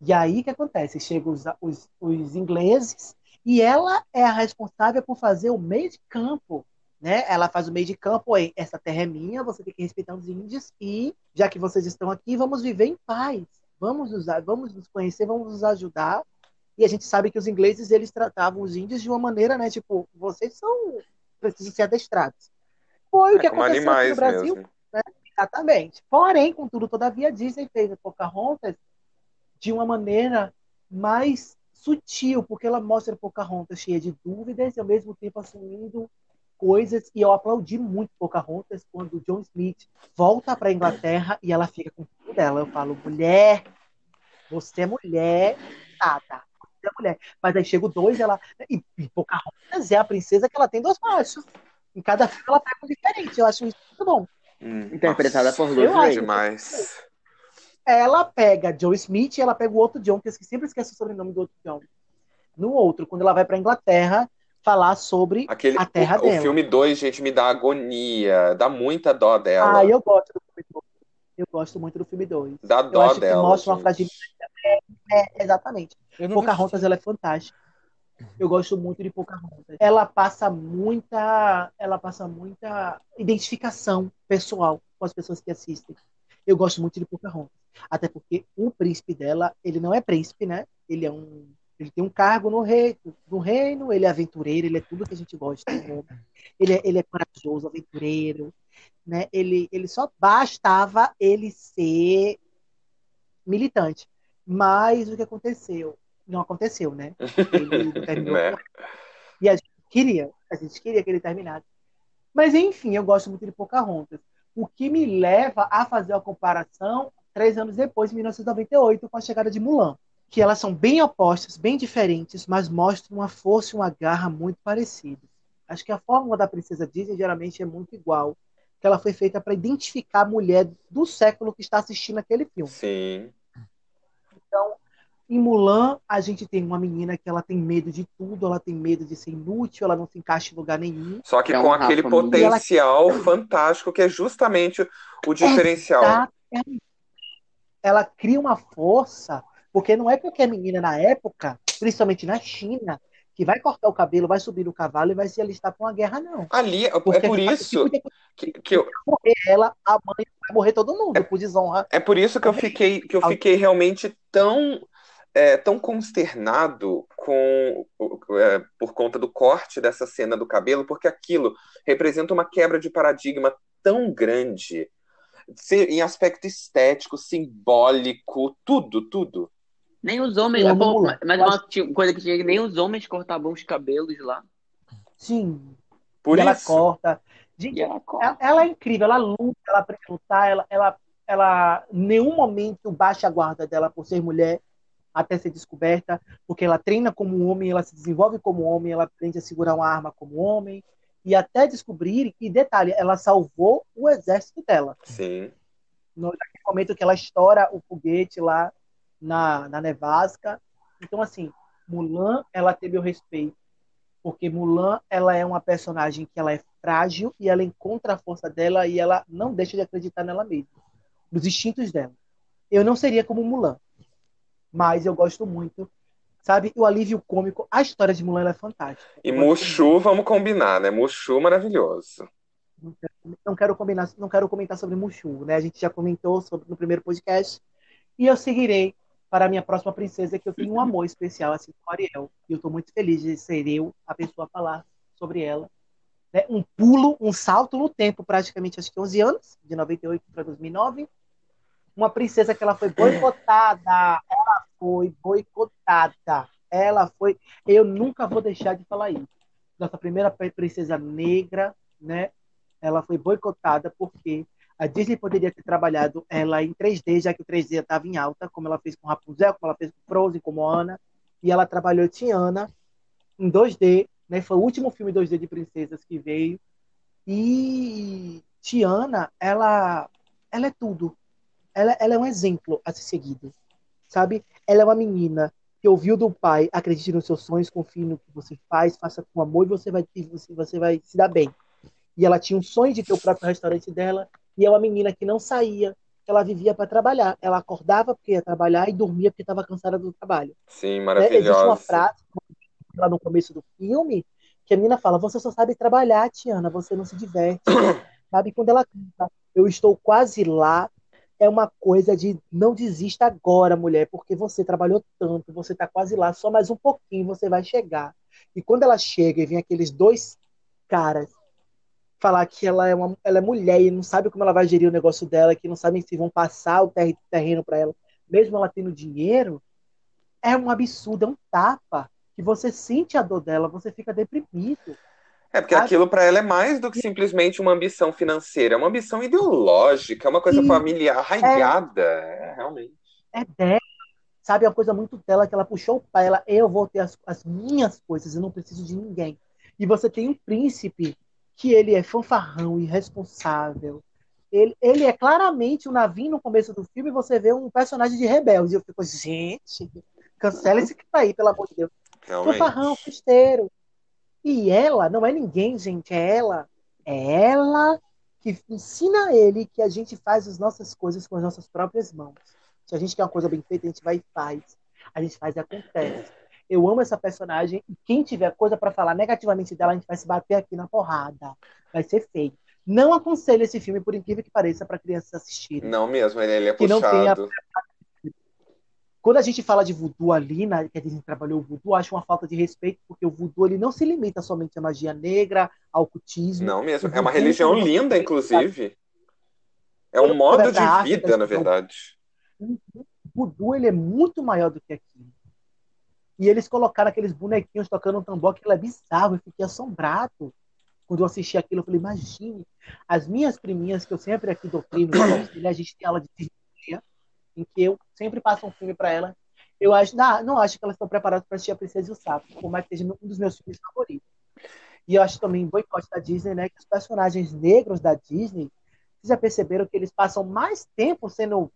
E aí o que acontece? Chegam os, os, os ingleses e ela é a responsável por fazer o meio de campo. Né? Ela faz o meio de campo, essa terra é minha, você tem que respeitar os índios e já que vocês estão aqui, vamos viver em paz. Vamos vamos nos conhecer, vamos nos ajudar. E a gente sabe que os ingleses eles tratavam os índios de uma maneira, né? Tipo, vocês são precisam ser adestrados. Foi o que É aconteceu aqui no Brasil, mesmo. Exatamente. Porém, contudo, todavia, a Disney fez a Pocahontas de uma maneira mais sutil, porque ela mostra Pocahontas cheia de dúvidas e ao mesmo tempo assumindo coisas. E eu aplaudi muito Pocahontas quando John Smith volta para a Inglaterra e ela fica com tudo dela. Eu falo, mulher, você é mulher, tá, é mulher. Mas aí chega o dois, ela. E, e Pocahontas é a princesa que ela tem dois machos. Em cada filme ela pega um diferente. Eu acho isso muito bom. Hum, Interpretada nossa, por Luz demais. ela pega Joe Smith e ela pega o outro John, que eu sempre esqueço o sobrenome do outro John. No outro, quando ela vai pra Inglaterra falar sobre Aquele, a terra o, o dela. filme 2, gente, me dá agonia. Dá muita dó dela. Ah, eu gosto do filme 2. Eu gosto muito do filme 2. Dá Eu dó dela. mostra uma gente. fragilidade. É, é, exatamente. Pocahontas, ela é fantástica. Eu gosto muito de Pocahontas. Ela passa muita, ela passa muita identificação pessoal com as pessoas que assistem. Eu gosto muito de Pocahontas, até porque o príncipe dela, ele não é príncipe, né? Ele é um, ele tem um cargo no rei, no reino, ele é aventureiro, ele é tudo que a gente gosta. né? Ele é, ele é corajoso, aventureiro, né? Ele, ele só bastava ele ser militante. Mas o que aconteceu? Não aconteceu, né? Ele não terminou. Né? E a gente queria, a gente queria que ele terminasse. Mas enfim, eu gosto muito de Pocahontas. O que me leva a fazer a comparação três anos depois, em 1998, com a chegada de Mulan. Que elas são bem opostas, bem diferentes, mas mostram uma força e uma garra muito parecidas. Acho que a fórmula da princesa Disney geralmente é muito igual. Que ela foi feita para identificar a mulher do século que está assistindo aquele filme. Sim. Então, em Mulan, a gente tem uma menina que ela tem medo de tudo, ela tem medo de ser inútil, ela não se encaixa em lugar nenhum. Só que É um com aquele potencial fantástico que é justamente o diferencial. Exatamente. Ela cria uma força, porque não é qualquer menina na época, principalmente na China, que vai cortar o cabelo, vai subir no cavalo e vai se alistar para uma guerra, não. Ali, é Porque por se isso podia que, que eu, morrer ela, a mãe vai morrer todo mundo, por desonra. É por isso que eu fiquei, que eu fiquei realmente tão, é, tão consternado com é, por conta do corte dessa cena do cabelo, porque aquilo representa uma quebra de paradigma tão grande, se- em aspecto estético, simbólico, tudo, tudo. Nem os homens. É, mas uma coisa que tinha que nem os homens cortavam os cabelos lá. Sim. Por e ela isso. corta. Gente, E ela corre. ela, ela é incrível, ela luta, ela aprende a lutar, ela, ela, ela em nenhum momento baixa a guarda dela por ser mulher até ser descoberta, porque ela treina como homem, ela se desenvolve como homem, ela aprende a segurar uma arma como homem, e até descobrir, e detalhe, ela salvou o exército dela. Sim. No naquele momento que ela estoura o foguete lá na, na nevasca. Então, assim, Mulan, ela teve o respeito, porque Mulan, ela é uma personagem que ela é frágil e ela encontra a força dela e ela não deixa de acreditar nela mesma, nos instintos dela. Eu não seria como Mulan, mas eu gosto muito, sabe? O alívio cômico, a história de Mulan é fantástica. E Mushu, vamos combinar, né? Mushu maravilhoso. Não quero combinar, não quero comentar sobre Mushu, né? A gente já comentou sobre no primeiro podcast e eu seguirei para a minha próxima princesa que eu tenho um amor especial assim com Ariel. E eu estou muito feliz de ser eu a pessoa a falar sobre ela. Né? Um pulo, um salto no tempo, praticamente acho que 11 anos, de 98 para 2009. Uma princesa que ela foi boicotada, foi boicotada. Ela foi, eu nunca vou deixar de falar isso. Nossa primeira princesa negra, né? Ela foi boicotada porque a Disney poderia ter trabalhado ela em 3D, já que o 3D estava em alta, como ela fez com Rapunzel, como ela fez com Frozen, como Ana, e ela trabalhou Tiana em 2D, né? Foi o último filme 2D de princesas que veio. E Tiana, ela, ela é tudo. Ela, ela é um exemplo a ser seguido, sabe? Ela é uma menina que ouviu do pai, acredite nos seus sonhos, confie no que você faz, faça com amor e você vai, você, você vai se dar bem. E ela tinha um sonho de ter o próprio restaurante dela, e é uma menina que não saía, ela vivia para trabalhar. Ela acordava porque ia trabalhar e dormia porque estava cansada do trabalho. Sim, Né? Existe uma maravilhosa. frase lá no começo do filme que a menina fala: Você só sabe trabalhar, Tiana, você não se diverte. Sabe? Quando ela canta, eu estou quase lá, é uma coisa de não desista agora, mulher, porque você trabalhou tanto, você está quase lá, só mais um pouquinho você vai chegar. E quando ela chega e vem aqueles dois caras falar que ela é, uma, ela é mulher e não sabe como ela vai gerir o negócio dela, que não sabem se vão passar o ter- terreno para ela, mesmo ela tendo dinheiro, é um absurdo, é um tapa. Que você sente a dor dela, você fica deprimido. É porque aquilo para ela é mais do que simplesmente uma ambição financeira, é uma ambição ideológica, é uma coisa Sim. familiar, arraigada. É, realmente. É dela, sabe? É uma coisa muito dela que ela puxou o pai. Ela, eu vou ter as, as minhas coisas, eu não preciso de ninguém. E você tem um príncipe que ele é fanfarrão, irresponsável. Ele, ele é claramente o Navin no começo do filme. Você vê um personagem de rebelde. Eu fico, gente, cancela esse cara aí, pelo amor de Deus. Realmente. Fanfarrão, festeiro. E ela não é ninguém, gente, é ela. É ela que ensina a ele que a gente faz as nossas coisas com as nossas próprias mãos. Se a gente quer uma coisa bem feita, a gente vai e faz. A gente faz e acontece. Eu amo essa personagem e quem tiver coisa pra falar negativamente dela, a gente vai se bater aqui na porrada. Vai ser feio. Não aconselho esse filme, por incrível que pareça, para crianças assistirem. Não mesmo, ele, ele é Que não tenha- puxado. Quando a gente fala de voodoo ali, né, que a gente trabalhou o voodoo, acho uma falta de respeito, porque o voodoo ele não se limita somente à magia negra, ao ocultismo. Não mesmo. É uma religião linda, inclusive. É um modo de vida, na assim, verdade. O voodoo ele é muito maior do que aquilo. E eles colocaram aqueles bonequinhos tocando um tambor, aquilo é bizarro, eu fiquei assombrado. Quando eu assisti aquilo, eu falei, imagine, as minhas priminhas, que eu sempre aqui doutrino, a gente tem aula de em que eu sempre passo um filme para elas. Eu acho, não, não acho que elas estão preparadas para assistir A Princesa e o Sapo, por mais que seja um dos meus filmes favoritos. E eu acho também boicote da Disney, né, que os personagens negros da Disney, vocês já perceberam que eles passam mais tempo sendo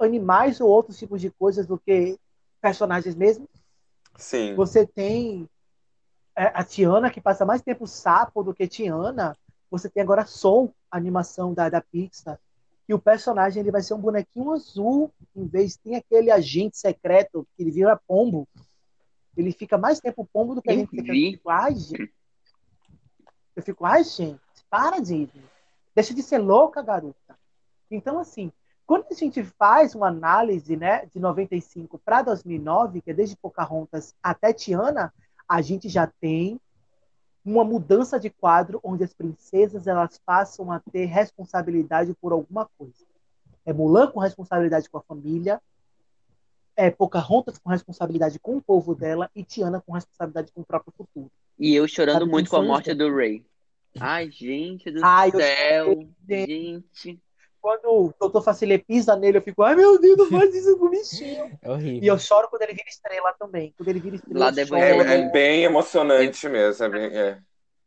animais ou outros tipos de coisas do que personagens mesmo? Sim. Você tem é, a Tiana, que passa mais tempo sapo do que Tiana. Você tem agora Soul, a animação da, da Pixar. E o personagem ele vai ser um bonequinho azul, em vez tem aquele agente secreto que ele vira pombo. Ele fica mais tempo pombo do que a gente. Eu fico, ai, gente. Eu fico, ai, gente, para, Disney. Deixa de ser louca, garota. Então, assim, quando a gente faz uma análise né, de 95 para 2009, que é desde Pocahontas até Tiana, a gente já tem uma mudança de quadro onde as princesas elas passam a ter responsabilidade por alguma coisa. É Mulan com responsabilidade com a família, é, Pocahontas com responsabilidade com o povo dela e Tiana com responsabilidade com o próprio futuro. E eu chorando Sabe, muito com a morte do Ray. Ai, gente do Ai, eu céu. chorei. Gente. Quando o Doutor Facilê pisa nele, eu fico, ai meu Deus, não faz isso com o bichinho. É horrível. E eu choro quando ele vira estrela também. Quando ele vira estrela, Lá choro. É, é bem emocionante mesmo. É bem- é,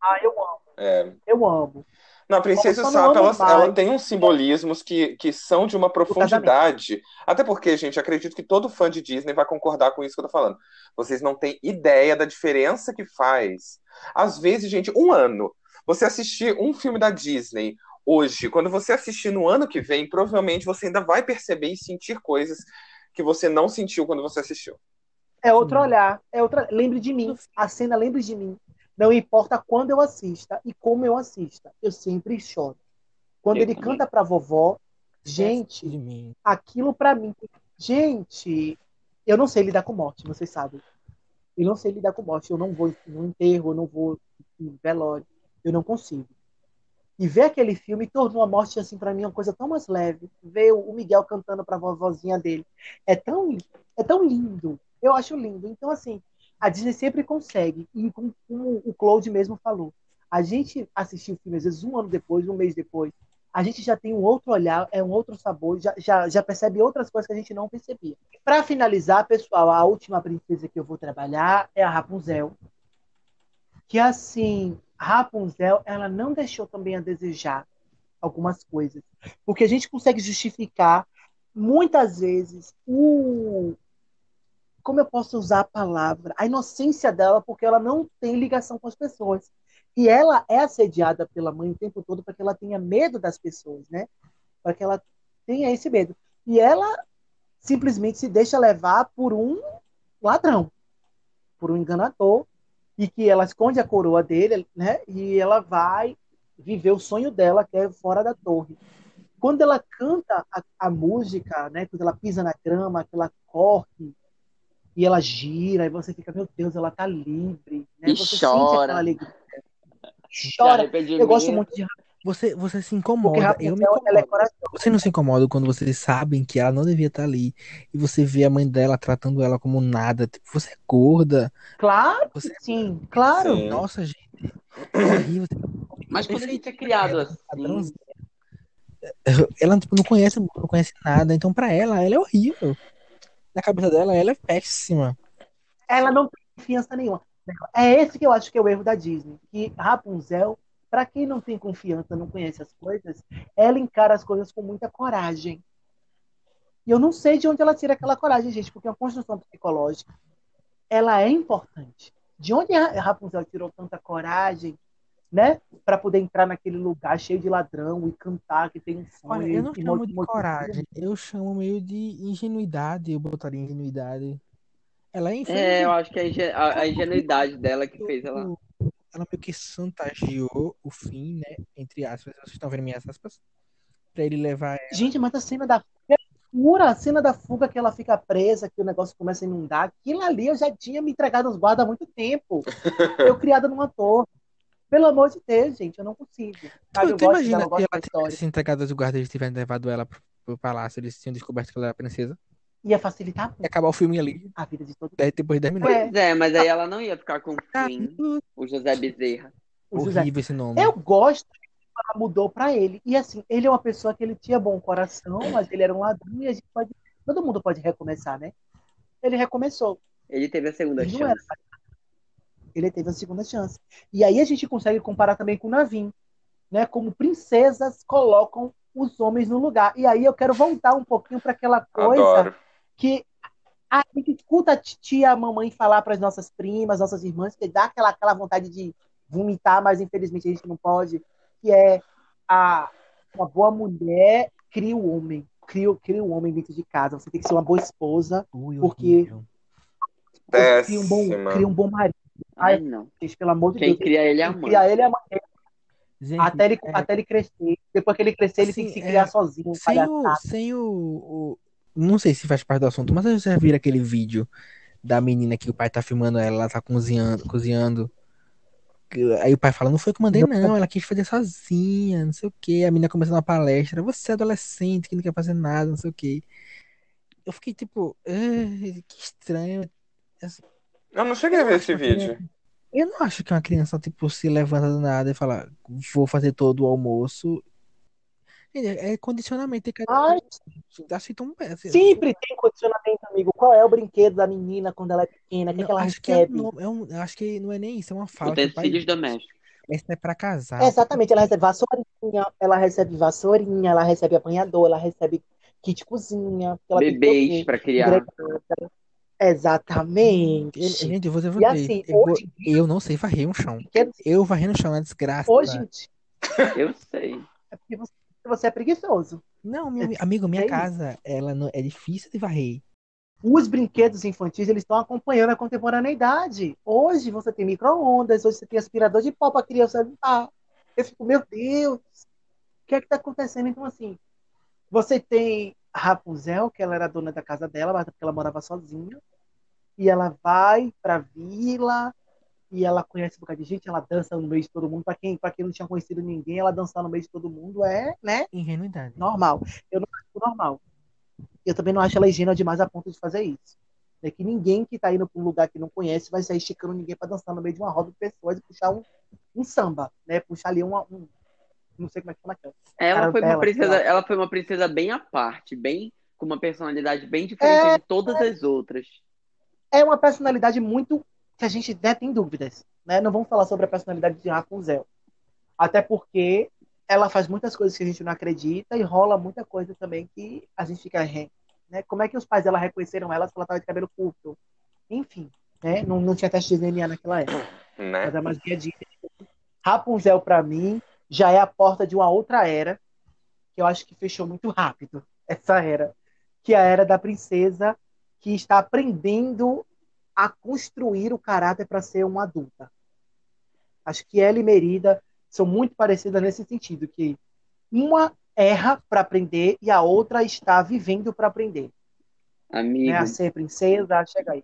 Ah, eu amo, é. eu amo. Não, a Princesa Sapo, ela, ela tem uns simbolismos que, que são de uma profundidade. Até porque, gente, acredito que todo fã de Disney vai concordar com isso que eu tô falando. Vocês não têm ideia da diferença que faz. Às vezes, gente, um ano. Você assistir um filme da Disney hoje, quando você assistir no ano que vem, provavelmente você ainda vai perceber e sentir coisas que você não sentiu quando você assistiu. É outro Sim. olhar, é outra. Lembre de mim, a cena lembre de mim. Não importa quando eu assista e como eu assista, eu sempre choro. Quando Eu ele também. canta pra vovó, gente, de mim. aquilo pra mim, gente, eu não sei lidar com morte, vocês sabem. Eu não sei lidar com morte, eu não vou no enterro, eu não vou em velório, eu não consigo. E ver aquele filme tornou a morte assim pra mim uma coisa tão mais leve. Ver o Miguel cantando pra vovozinha dele é tão é tão lindo. Eu acho lindo. Então assim, a Disney sempre consegue. E como, como o Claude mesmo falou, a gente assistiu o filme às vezes um ano depois, um mês depois, a gente já tem um outro olhar, é um outro sabor, já, já, já percebe outras coisas que a gente não percebia. Para finalizar, pessoal, a última princesa que eu vou trabalhar é a Rapunzel. Que assim, Rapunzel, ela não deixou também a desejar algumas coisas. Porque a gente consegue justificar muitas vezes o como eu posso usar a palavra, a inocência dela, porque ela não tem ligação com as pessoas. E ela é assediada pela mãe o tempo todo para que ela tenha medo das pessoas, né? Para que ela tenha esse medo. E ela simplesmente se deixa levar por um ladrão, por um enganador, e que ela esconde a coroa dele, né? E ela vai viver o sonho dela, que é fora da torre. Quando ela canta a, a música, né? Quando ela pisa na grama, que ela corre e ela gira, e você fica, meu Deus, ela tá livre, né? E você chora. sente aquela alegria. Chora. Eu gosto muito de Você, você se porque incomoda. Eu me Rapunzel, ela é incomodo. corajosa. Você não se incomoda quando vocês sabem que ela não devia estar ali e você vê a mãe dela tratando ela como nada. Tipo, você é gorda. Claro Você- sim, claro. Sim. Nossa, gente. É horrível. Mas quando a gente é criado Ela, assim. Ela tipo, não conhece não conhece nada. Então, pra ela, ela é horrível. Na cabeça dela, ela é péssima. Ela não tem confiança nenhuma. É esse que eu acho que é o erro da Disney. Que Rapunzel, para quem não tem confiança, não conhece as coisas, ela encara as coisas com muita coragem. E eu não sei de onde ela tira aquela coragem, gente, porque a construção psicológica, ela é importante. De onde a Rapunzel tirou tanta coragem, né? Para poder entrar naquele lugar cheio de ladrão e cantar que tem um sonho. Olha, eu não e chamo de motivo- coragem. Eu chamo meio de ingenuidade. Eu botaria ingenuidade. Ela é infeliz. é, eu acho que a, a- a ingenuidade dela que fez ela. Ela meio que chantageou o fim, né? Entre aspas, vocês estão vendo minhas aspas? Pra ele levar ela. Gente, mas a cena da fuga, pura, a cena da fuga que ela fica presa, que o negócio começa a inundar, aquilo ali eu já tinha me entregado aos guardas há muito tempo. Eu criada numa torre. Pelo amor de Deus, gente, eu não consigo. Sabe, eu Tu, tu imagina dela, que ela tivesse entregado aos guardas e tivessem levado ela pro, pro palácio, eles tinham descoberto que ela era princesa. Ia facilitar Ia acabar o filme ali, a vida de todo mundo. depois de 10 minutos. Pois é, mas aí ela não ia ficar com o Queen, o José Bezerra. o José. horrível esse nome. Eu gosto que ela mudou pra ele. E assim, ele é uma pessoa que ele tinha bom coração, mas ele era um ladrão e a gente pode. Todo mundo pode recomeçar, né? Ele recomeçou. Ele teve a segunda Ele chance. ele teve a segunda chance. E aí a gente consegue comparar também com o Navin, né? Como princesas colocam os homens no lugar. E aí eu quero voltar um pouquinho para aquela coisa Adoro. Que a gente escuta a titia, a mamãe falar para as nossas primas, nossas irmãs, que dá aquela, aquela vontade de vomitar, mas infelizmente a gente não pode, que é a uma boa mulher cria o homem, cria, cria o homem dentro de casa. Você tem que ser uma boa esposa, Ui, porque- cria um bom, cria um bom marido. Ai, não. Gente, pelo amor de Quem Deus. cria ele é a mãe. cria ele é a mãe. Gente, Até ele, é, até ele crescer. Depois que ele crescer, ele tem que Assim, se criar é, sozinho. sem o, sem o, o- Não sei se faz parte do assunto, mas vocês já viram aquele vídeo da menina que o pai tá filmando ela, ela tá cozinhando, cozinhando. Que- Aí o pai fala, não foi que eu mandei, não, ela quis fazer sozinha, não sei o quê. A menina começa uma palestra, você é adolescente que não quer fazer nada, não sei o quê. eu fiquei tipo, "Ah, que estranho. Eu não cheguei a ver esse que vídeo. Eu não acho que uma criança, tipo, se levanta do nada e fala, vou fazer todo o almoço. É, é condicionamento de cada Ai, Assim, tão sempre tem condicionamento, amigo. Qual é o brinquedo da menina quando ela é pequena? O que, é que ela acho que é, recebe? não, é um, eu acho que não é nem isso, é uma fala pai Utensílios domésticos. essa é pra casar. É, exatamente, ela recebe vassourinha, ela recebe vassourinha, ela recebe apanhador, ela recebe kit cozinha. tem Bebês pra criar. Exatamente. Gente, eu vou dizer E assim, eu, hoje eu não sei varrer um chão. Eu varrendo o chão é desgraça. Hoje Eu sei. é porque você, você é preguiçoso. Não, meu, É- amigo, minha é casa, ela não, é difícil de varrer. Os brinquedos infantis, eles estão acompanhando a contemporaneidade. Hoje você tem micro-ondas, hoje você tem aspirador de pó para criança limpar. Eu fico, meu Deus, o que é que está acontecendo? Então, assim, você tem a Rapunzel, que ela era dona da casa dela, mas porque ela morava sozinha. E ela vai pra vila e ela conhece um bocado de gente, ela dança no meio de todo mundo. Para quem, pra quem não tinha conhecido ninguém, ela dançar no meio de todo mundo é, né? Ingenuidade. normal. Eu não acho normal. Eu também não acho ela ingênua demais a ponto de fazer isso. É que ninguém que tá indo para um lugar que não conhece vai sair esticando ninguém para dançar no meio de uma roda de pessoas e puxar um, um samba, né? Puxar ali uma, um. Não sei como é que chama aquela. Ela foi uma princesa, ela foi uma princesa bem à parte, bem com uma personalidade bem diferente É. de todas as outras. É uma personalidade muito que a gente né, tem dúvidas, né? Não vamos falar sobre a personalidade de Rapunzel. Até porque ela faz muitas coisas que a gente não acredita e rola muita coisa também que a gente fica, né? Como é que os pais dela reconheceram ela se ela tava de cabelo curto? Enfim, né? Não, não tinha teste de DNA naquela época. Né? Mas é dia. Rapunzel, pra mim, já é a porta de uma outra era, que eu acho que fechou muito rápido, essa era. Que é a era da princesa que está aprendendo a construir o caráter para ser uma adulta. Acho que ela e Merida são muito parecidas nesse sentido, que uma erra para aprender e a outra está vivendo para aprender. Amigo, Né? A ser princesa, a chegar aí.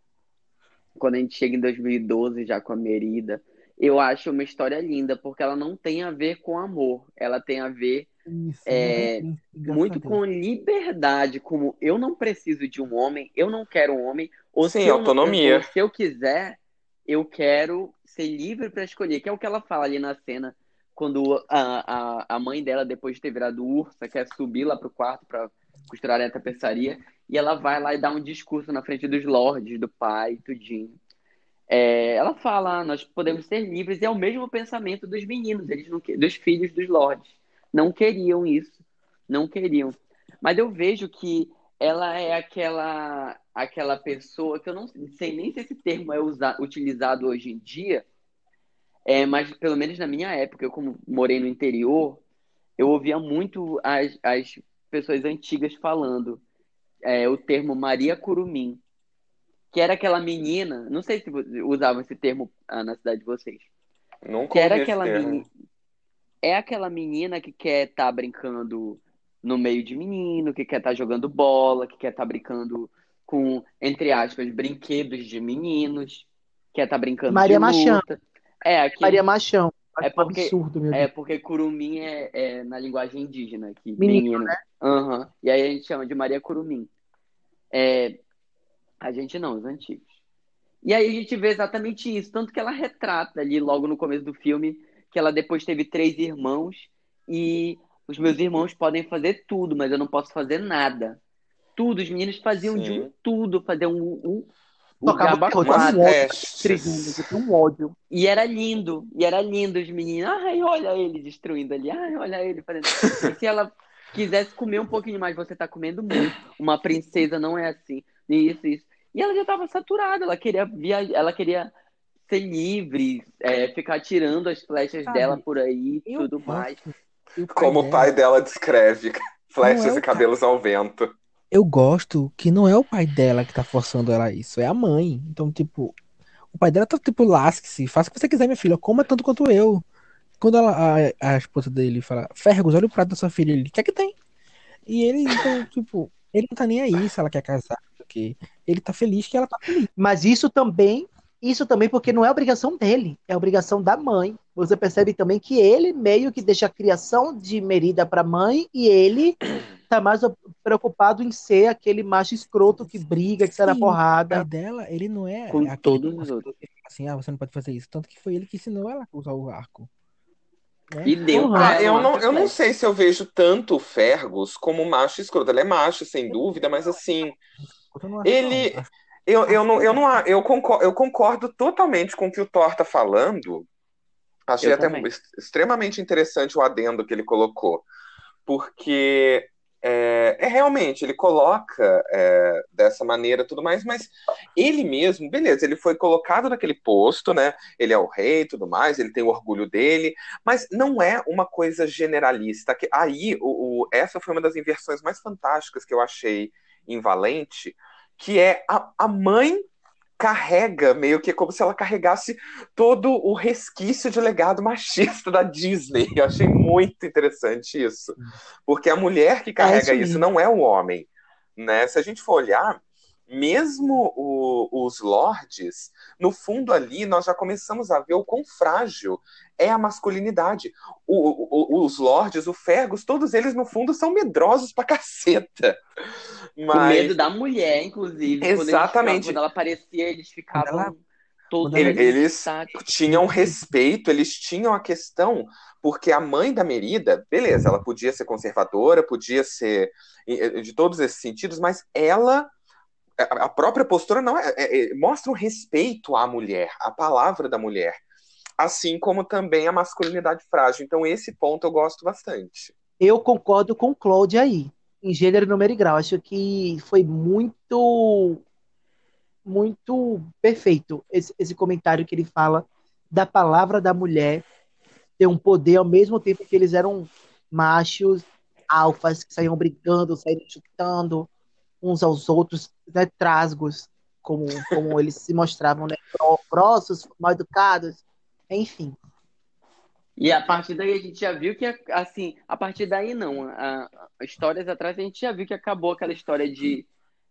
quando a gente chega em 2012 já com a Merida, eu acho uma história linda, porque ela não tem a ver com amor, ela tem a ver Isso, É, a muito com liberdade, como eu não preciso de um homem, eu não quero um homem, ou Sim, se eu autonomia. ou se eu quiser, eu quero ser livre para escolher, que é o que ela fala ali na cena, quando a, a, a mãe dela, depois de ter virado ursa, quer subir lá pro quarto para costurar a tapeçaria, e ela vai lá e dá um discurso na frente dos lords, do pai, tudinho. É, ela fala, "Ah, nós podemos ser livres, e é o mesmo pensamento dos meninos, eles não, dos filhos dos lords. Não queriam isso, não queriam. Mas eu vejo que ela é aquela aquela pessoa que eu não sei nem se esse termo é usa- utilizado hoje em dia, é, mas pelo menos na minha época, eu como morei no interior, eu ouvia muito as, as pessoas antigas falando é, o termo Maria Curumim, que era aquela menina, não sei se usavam esse termo ah, na cidade de vocês, Nunca que era aquela menina, é aquela menina que quer estar brincando no meio de menino, que quer estar jogando bola, que quer estar brincando com, entre aspas, brinquedos de meninos, quer estar brincando Maria Machão. É, aquele, Maria Machão. É porque- absurdo, meu é Deus. porque curumim é, é na linguagem indígena, que Menino, menino. Aham. E aí a gente chama de Maria Curumim. É, a gente não, os antigos. E aí a gente vê exatamente isso, tanto que ela retrata ali logo no começo do filme que ela depois teve três irmãos e os meus irmãos podem fazer tudo, mas eu não posso fazer nada. Tudo, os meninos faziam de Sim. um tudo, faziam um, um, Tocava quatro. um ódio, tenho um ódio. E era lindo, e era lindo os meninos. Ai, olha ele destruindo ali. Ai, olha ele fazendo. E se ela quisesse comer um pouquinho mais, você tá comendo muito. Uma princesa não é assim. Isso, isso. E ela já tava saturada, ela queria viajar, ela queria ser livre, é, ficar tirando as flechas Sabe, dela por aí e tudo mais. O Como o pai dela descreve. Flechas é e cabelos ao vento. Eu gosto que não é o pai dela que tá forçando ela a isso, é a mãe. Então, tipo, o pai dela tá tipo, lasque-se, faça o que você quiser, minha filha, coma tanto quanto eu. Quando ela, a, a esposa dele fala, Fergus, olha o prato da sua filha, ele, o que é que tem? E ele, então, tipo, ele não tá nem aí se ela quer casar, porque ele tá feliz que ela tá feliz. Mas isso também Isso também porque não é obrigação dele, é obrigação da mãe. Você percebe também que ele meio que deixa a criação de Merida para a mãe e ele tá mais preocupado em ser aquele macho escroto que briga, que sai na porrada. O pai dela, ele não é Com aquele todos os outros. assim, ah, você não pode fazer isso. Tanto que foi ele que ensinou ela a usar o arco. Né? E deu Uhum. Ah, eu não, eu não sei se eu vejo tanto o Fergus como macho escroto. Ele é macho, sem dúvida, mas assim, ele. Eu, eu, não, eu, não, eu, concordo, eu concordo totalmente com o que o Thor tá falando. Achei Eu até também. ex- extremamente interessante o adendo que ele colocou. Porque é, é realmente, ele coloca é, dessa maneira e tudo mais, mas ele mesmo, beleza, ele foi colocado naquele posto, né? Ele é o rei e tudo mais, ele tem o orgulho dele, mas não é uma coisa generalista. Que, aí, o, o- essa foi uma das inversões mais fantásticas que eu achei em Valente, que é a, a mãe carrega, meio que como se ela carregasse todo o resquício de legado machista da Disney. Eu achei muito interessante isso. Porque a mulher que carrega isso isso não é o homem. Né? Se a gente for olhar, mesmo o- os lords, no fundo ali, nós já começamos a ver o quão frágil é a masculinidade. O- o- os lords, o Fergus, todos eles, no fundo, são medrosos pra caceta. Com Mas... medo da mulher, inclusive. Quando, eles Exatamente. ficavam- quando ela aparecia, eles ficavam ela- todos quando Eles estáticos. tinham respeito, eles tinham a questão, porque a mãe da Merida, beleza, ela podia ser conservadora, podia ser de todos esses sentidos, mas ela, a a própria postura não é, é- é- mostra um respeito à mulher, à palavra da mulher, assim como também a masculinidade frágil. Então esse ponto eu gosto bastante. Eu concordo com o Claude aí, em gênero, número e grau. Acho que foi muito, muito perfeito esse, esse comentário que ele fala da palavra da mulher ter um poder ao mesmo tempo que eles eram machos, alfas, que saíam brigando, saíam chutando uns aos outros, né, trasgos, como, como eles se mostravam, né, gro- grossos, mal educados, enfim. E a partir daí a gente já viu que, assim, a partir daí não. A, a- histórias atrás a gente já viu que acabou aquela história de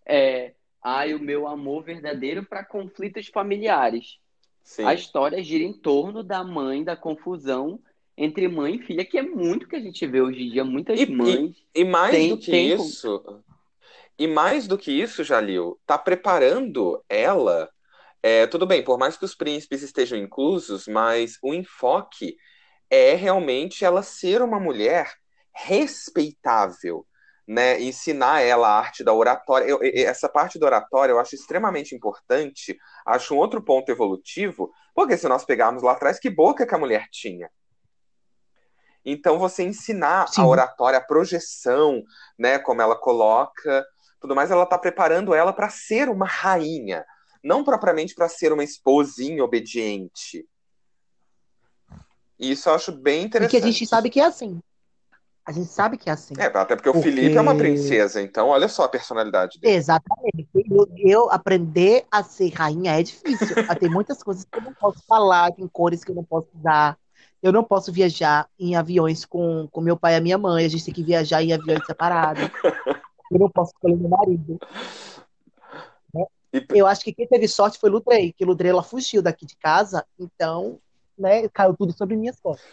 é, ai, o meu amor verdadeiro para conflitos familiares. Sim. A história gira em torno da mãe, da confusão entre mãe e filha, que é muito que a gente vê hoje em dia. Muitas E- e- mães. E mais Tem- do que tem- isso, e mais do que isso, Jalil, tá preparando ela. é, tudo bem, por mais que os príncipes estejam inclusos, mas o enfoque é realmente ela ser uma mulher respeitável, né? Ensinar ela a arte da oratória. Eu- essa parte da oratória eu acho extremamente importante. Acho um outro ponto evolutivo, porque se nós pegarmos lá atrás, que boca que a mulher tinha? Então, você ensinar Sim. a oratória, a projeção, né, como ela coloca, tudo mais, ela está preparando ela para ser uma rainha, não propriamente para ser uma esposinha obediente. Isso eu acho bem E interessante. que a gente sabe que é assim. A gente sabe que é assim. É, até porque o Porque- Felipe é uma princesa, então olha só a personalidade dele. Exatamente. Eu, eu aprender a ser rainha é difícil. Tem muitas coisas que eu não posso falar, tem cores que eu não posso usar. Eu não posso viajar em aviões com, com meu pai e a minha mãe. A gente tem que viajar em aviões separados. Eu não posso escolher meu marido. E- Eu acho que quem teve sorte foi Ludrei, que Ludrei ela fugiu daqui de casa, então, né, caiu tudo sobre minhas costas.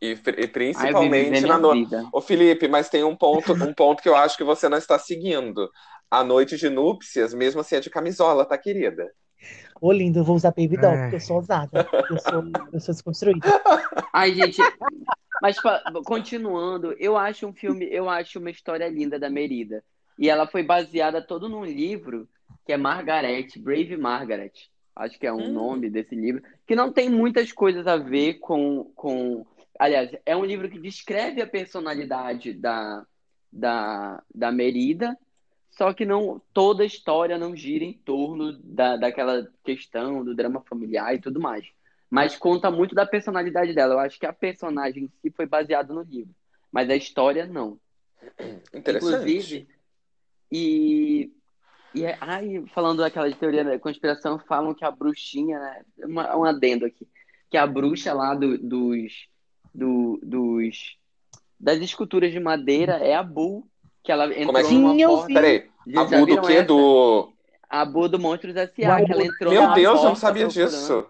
E, e principalmente na minha no... vida. Ô Felipe, mas tem um ponto, um ponto que eu acho que você não está seguindo. A noite de núpcias, mesmo assim, é de camisola, tá, querida? Ô, lindo, eu vou usar baby doll, É. porque eu sou ousada. Eu sou, eu sou desconstruída. Ai, gente, mas continuando, eu acho um filme, eu acho uma história linda da Merida. E ela foi baseada todo num livro que é Margaret, Brave Margaret. Acho que é um Hum. nome desse livro, que não tem muitas coisas a ver com, com. Aliás, é um livro que descreve a personalidade da, da, da Merida, só que não toda a história não gira em torno da, daquela questão do drama familiar e tudo mais. Mas conta muito da personalidade dela. Eu acho que a personagem em si foi baseada no livro, mas a história não. Interessante. Inclusive, e, e é- ai, falando daquela teoria da conspiração, falam que a bruxinha, né? Uma, um adendo aqui, que a bruxa lá do- dos, do- dos das esculturas de madeira é a Bull, que ela entrou Como é que- numa Sim, eu porta. Peraí, a Bu do quê? essa? Do... A Boa do Monstros S.A., que ela entrou Meu numa Deus, eu não sabia disso.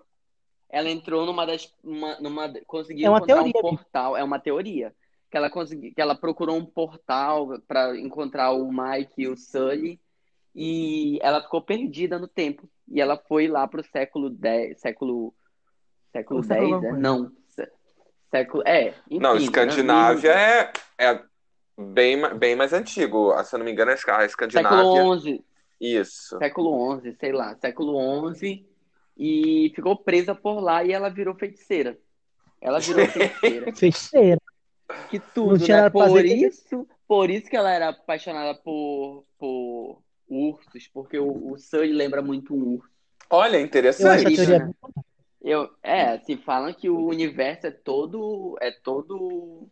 Ela entrou numa das. Uma, numa, conseguiu É uma encontrar teoria, um portal. É uma teoria. Que ela, consegui, que ela procurou um portal para encontrar o Mike e o Sully. E ela ficou perdida no tempo. E ela foi lá pro século X. Século. Século O século X, alguma é? coisa. Não. sé- Século. É. Enfim, Não, né? Escandinávia é, é bem, bem mais antigo. Se eu não me engano, a Século Escandinávia. XI. Isso. século XI, sei lá, século XI, e ficou presa por lá e ela virou feiticeira. Ela virou feiticeira. Feiticeira. Que Não tudo, tinha né? Por fazer. isso, por isso que ela era apaixonada por, por ursos, porque o, o Sully lembra muito um urso. Olha, Eu interessante. isso, teoria? Eu, é, se falam que o universo é todo, é todo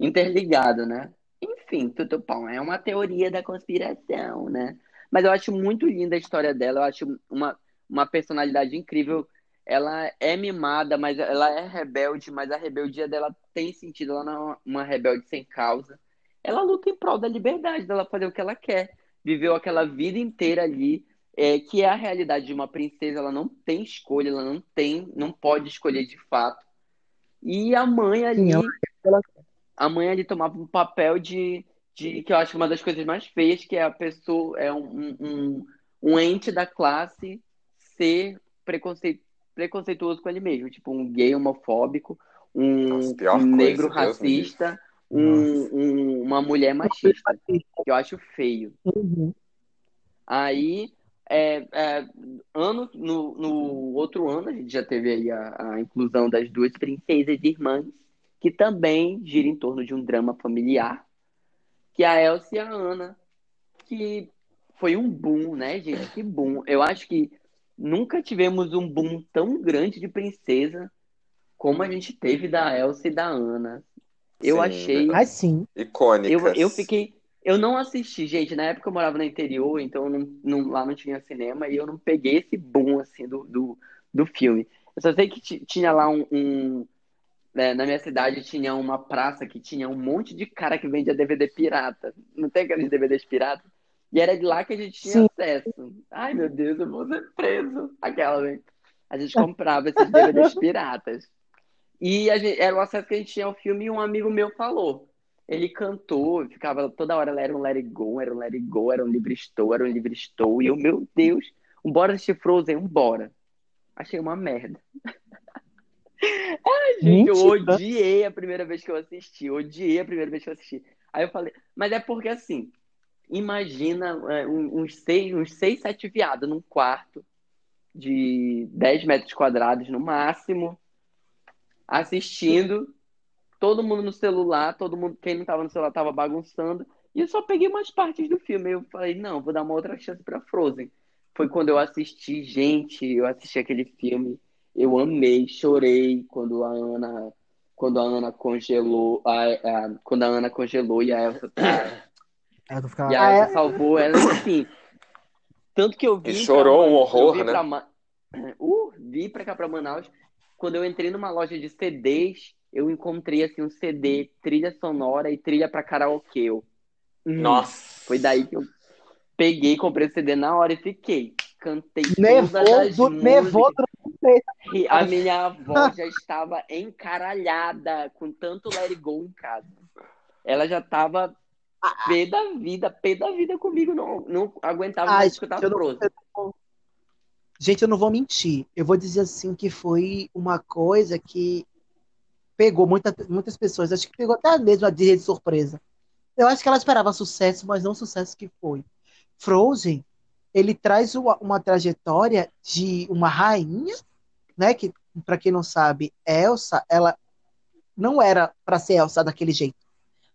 interligado, né? Enfim, tudo bom, é uma teoria da conspiração, né? Mas eu acho muito linda a história dela, eu acho uma, uma personalidade incrível. Ela é mimada, mas ela é rebelde, mas a rebeldia dela tem sentido, ela não é uma rebelde sem causa. Ela luta em prol da liberdade, dela fazer o que ela quer. Viveu aquela vida inteira ali, é, que é a realidade de uma princesa, ela não tem escolha, ela não tem, não pode escolher de fato. E a mãe ali, Sim, ela- a mãe ali tomava um papel de, de que eu acho uma das coisas mais feias, que é a pessoa, é um, um, um ente da classe ser preconceito, preconceituoso com ele mesmo, tipo um gay homofóbico, um, Nossa, coisa, negro livre. racista, um, um- uma mulher machista, que eu acho feio. Uhum. Aí, é, é, ano, no, no outro ano, a gente já teve aí a, a inclusão das duas princesas irmãs, que também gira em torno de um drama familiar, que é a Elsa e a Ana, que foi um boom, né, gente? Que boom. Eu acho que nunca tivemos um boom tão grande de princesa como a gente teve da Elsa e da Ana. Eu Sim, achei. Mas sim. Icônicas. Eu, eu fiquei. Eu não assisti, gente. Na época eu morava no interior, então não, não- lá não tinha cinema e eu não peguei esse boom assim do, do, do filme. Eu só sei que ti- tinha lá um. um- né, na minha cidade tinha uma praça que tinha um monte de cara que vendia DVD pirata. Não tem aqueles DVDs piratas? E era de lá que a gente tinha Sim. acesso. Ai, meu Deus, eu vou ser preso. Aquela, né? A gente comprava esses DVDs piratas. E gente- era o acesso que a gente tinha ao filme e um amigo meu falou. Ele cantou, ficava toda hora, era um Let It Go, era um Let It Go, era um Livre Estou, era um Livre Estou. E eu, meu Deus, um bora assistir Frozen, um bora. Achei uma merda. Ai, gente, eu odiei a primeira vez que eu assisti, odiei a primeira vez que eu assisti. Aí eu falei, mas é porque assim, imagina é, uns seis, uns seis, sete viados num quarto de 10 metros quadrados no máximo, assistindo, todo mundo no celular, todo mundo, quem não tava no celular tava bagunçando, e eu só peguei umas partes do filme. Eu falei, não, vou dar uma outra chance pra Frozen. Foi quando eu assisti, gente, eu assisti aquele filme, eu amei, chorei quando a Ana, quando a Ana congelou, a, a- quando a Ana congelou e a Elsa, tu ficava- e a Elsa salvou ela, enfim. Tanto que eu vi E chorou pra um horror, eu vi né? pra Uh, vi pra cá pra Manaus. Quando eu entrei numa loja de CDs, eu encontrei assim um CD, trilha sonora e trilha pra karaokê. Eu, hum, Nossa. Foi daí que eu peguei, comprei o CD na hora e fiquei. Cantei Nevou, todas as nevou. E a minha avó já estava encaralhada com tanto Let It Go em casa. Ela já estava pé da vida, pé da vida comigo. Não, não aguentava Ai, mais escutar não- Frozen. Gente, eu não vou mentir. Eu vou dizer assim que foi uma coisa que pegou muita, muitas pessoas. Acho que pegou até mesmo a de surpresa. Eu acho que ela esperava sucesso, mas não o sucesso que foi. Frozen, ele traz uma, uma trajetória de uma rainha, né? Que, para quem não sabe, Elsa, ela não era para ser Elsa daquele jeito.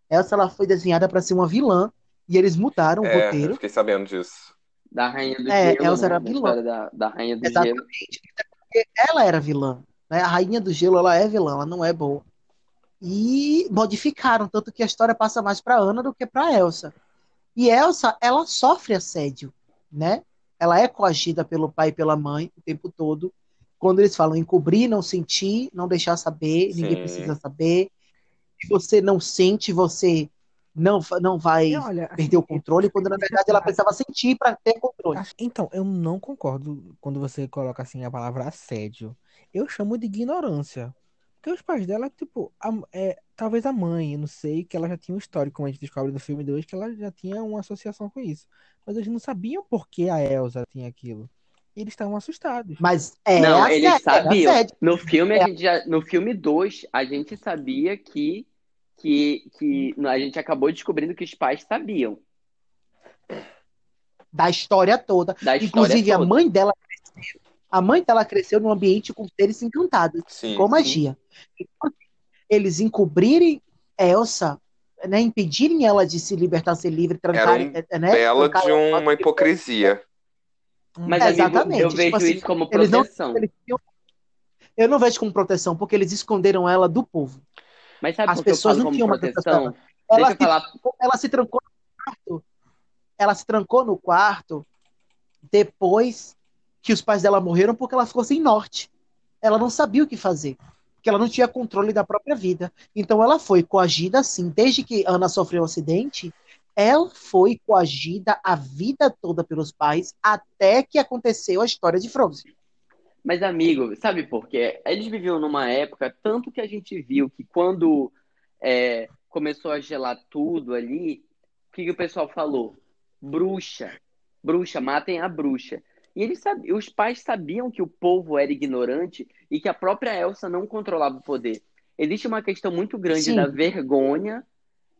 Elsa, ela foi desenhada para ser uma vilã e eles mudaram o É, eu roteiro. fiquei sabendo disso. Da Rainha do É, Gelo, Elsa né? era vilã. da, da Rainha do Gelo. Exatamente. Porque ela era vilã. Né? A Rainha do Gelo, ela é vilã, ela não é boa. E modificaram, tanto que a história passa mais para Ana do que para Elsa. E Elsa, ela sofre assédio, né? Ela é coagida pelo pai e pela mãe o tempo todo. Quando eles falam encobrir, não sentir, não deixar saber, ninguém Sim. precisa saber. Se você não sente, você não, não vai Olha, perder o controle, quando na verdade ela precisava sentir para ter controle. Então, eu não concordo quando você coloca assim a palavra assédio. Eu chamo de ignorância. Porque os pais dela, tipo, a- é, talvez a mãe, eu não sei, que ela já tinha um histórico, como a gente descobre no filme 2, que ela já tinha uma associação com isso. Mas eles não sabiam por que a Elsa tinha aquilo. E eles estavam assustados. Mas é Não, assédio, eles é sabiam. No filme, É. a gente já, no filme 2, a gente sabia que, que, que a gente acabou descobrindo que os pais sabiam da história toda. da história Inclusive, a toda. mãe dela cresceu. A mãe dela cresceu num ambiente com seres encantados, Sim. com magia. Então, eles encobrirem Elsa, né, impedirem ela de se libertar, ser livre, trancarem, Era eh, né, Bela trancar de ela- uma hipocrisia. Mas, É, amigo, exatamente. eu Tipo vejo assim, isso como eles não- proteção. eles tinham- Eu não vejo como proteção, porque eles esconderam ela do povo. Mas sabe As pessoas não tinham uma proteção? Ela Deixa se, falar. ela se trancou no quarto. Ela se trancou no quarto depois que os pais dela morreram porque ela ficou sem norte. Ela não sabia o que fazer, porque ela não tinha controle da própria vida. Então ela foi coagida assim, desde que Ana sofreu o acidente, ela foi coagida a vida toda pelos pais até que aconteceu a história de Frozen. Mas, amigo, sabe por quê? Eles viviam numa época, tanto que a gente viu que quando é, começou a gelar tudo ali, o que, que o pessoal falou? Bruxa. Bruxa, matem a bruxa. E eles sabiam, os pais sabiam que o povo era ignorante e que a própria Elsa não controlava o poder. Existe uma questão muito grande Sim. da vergonha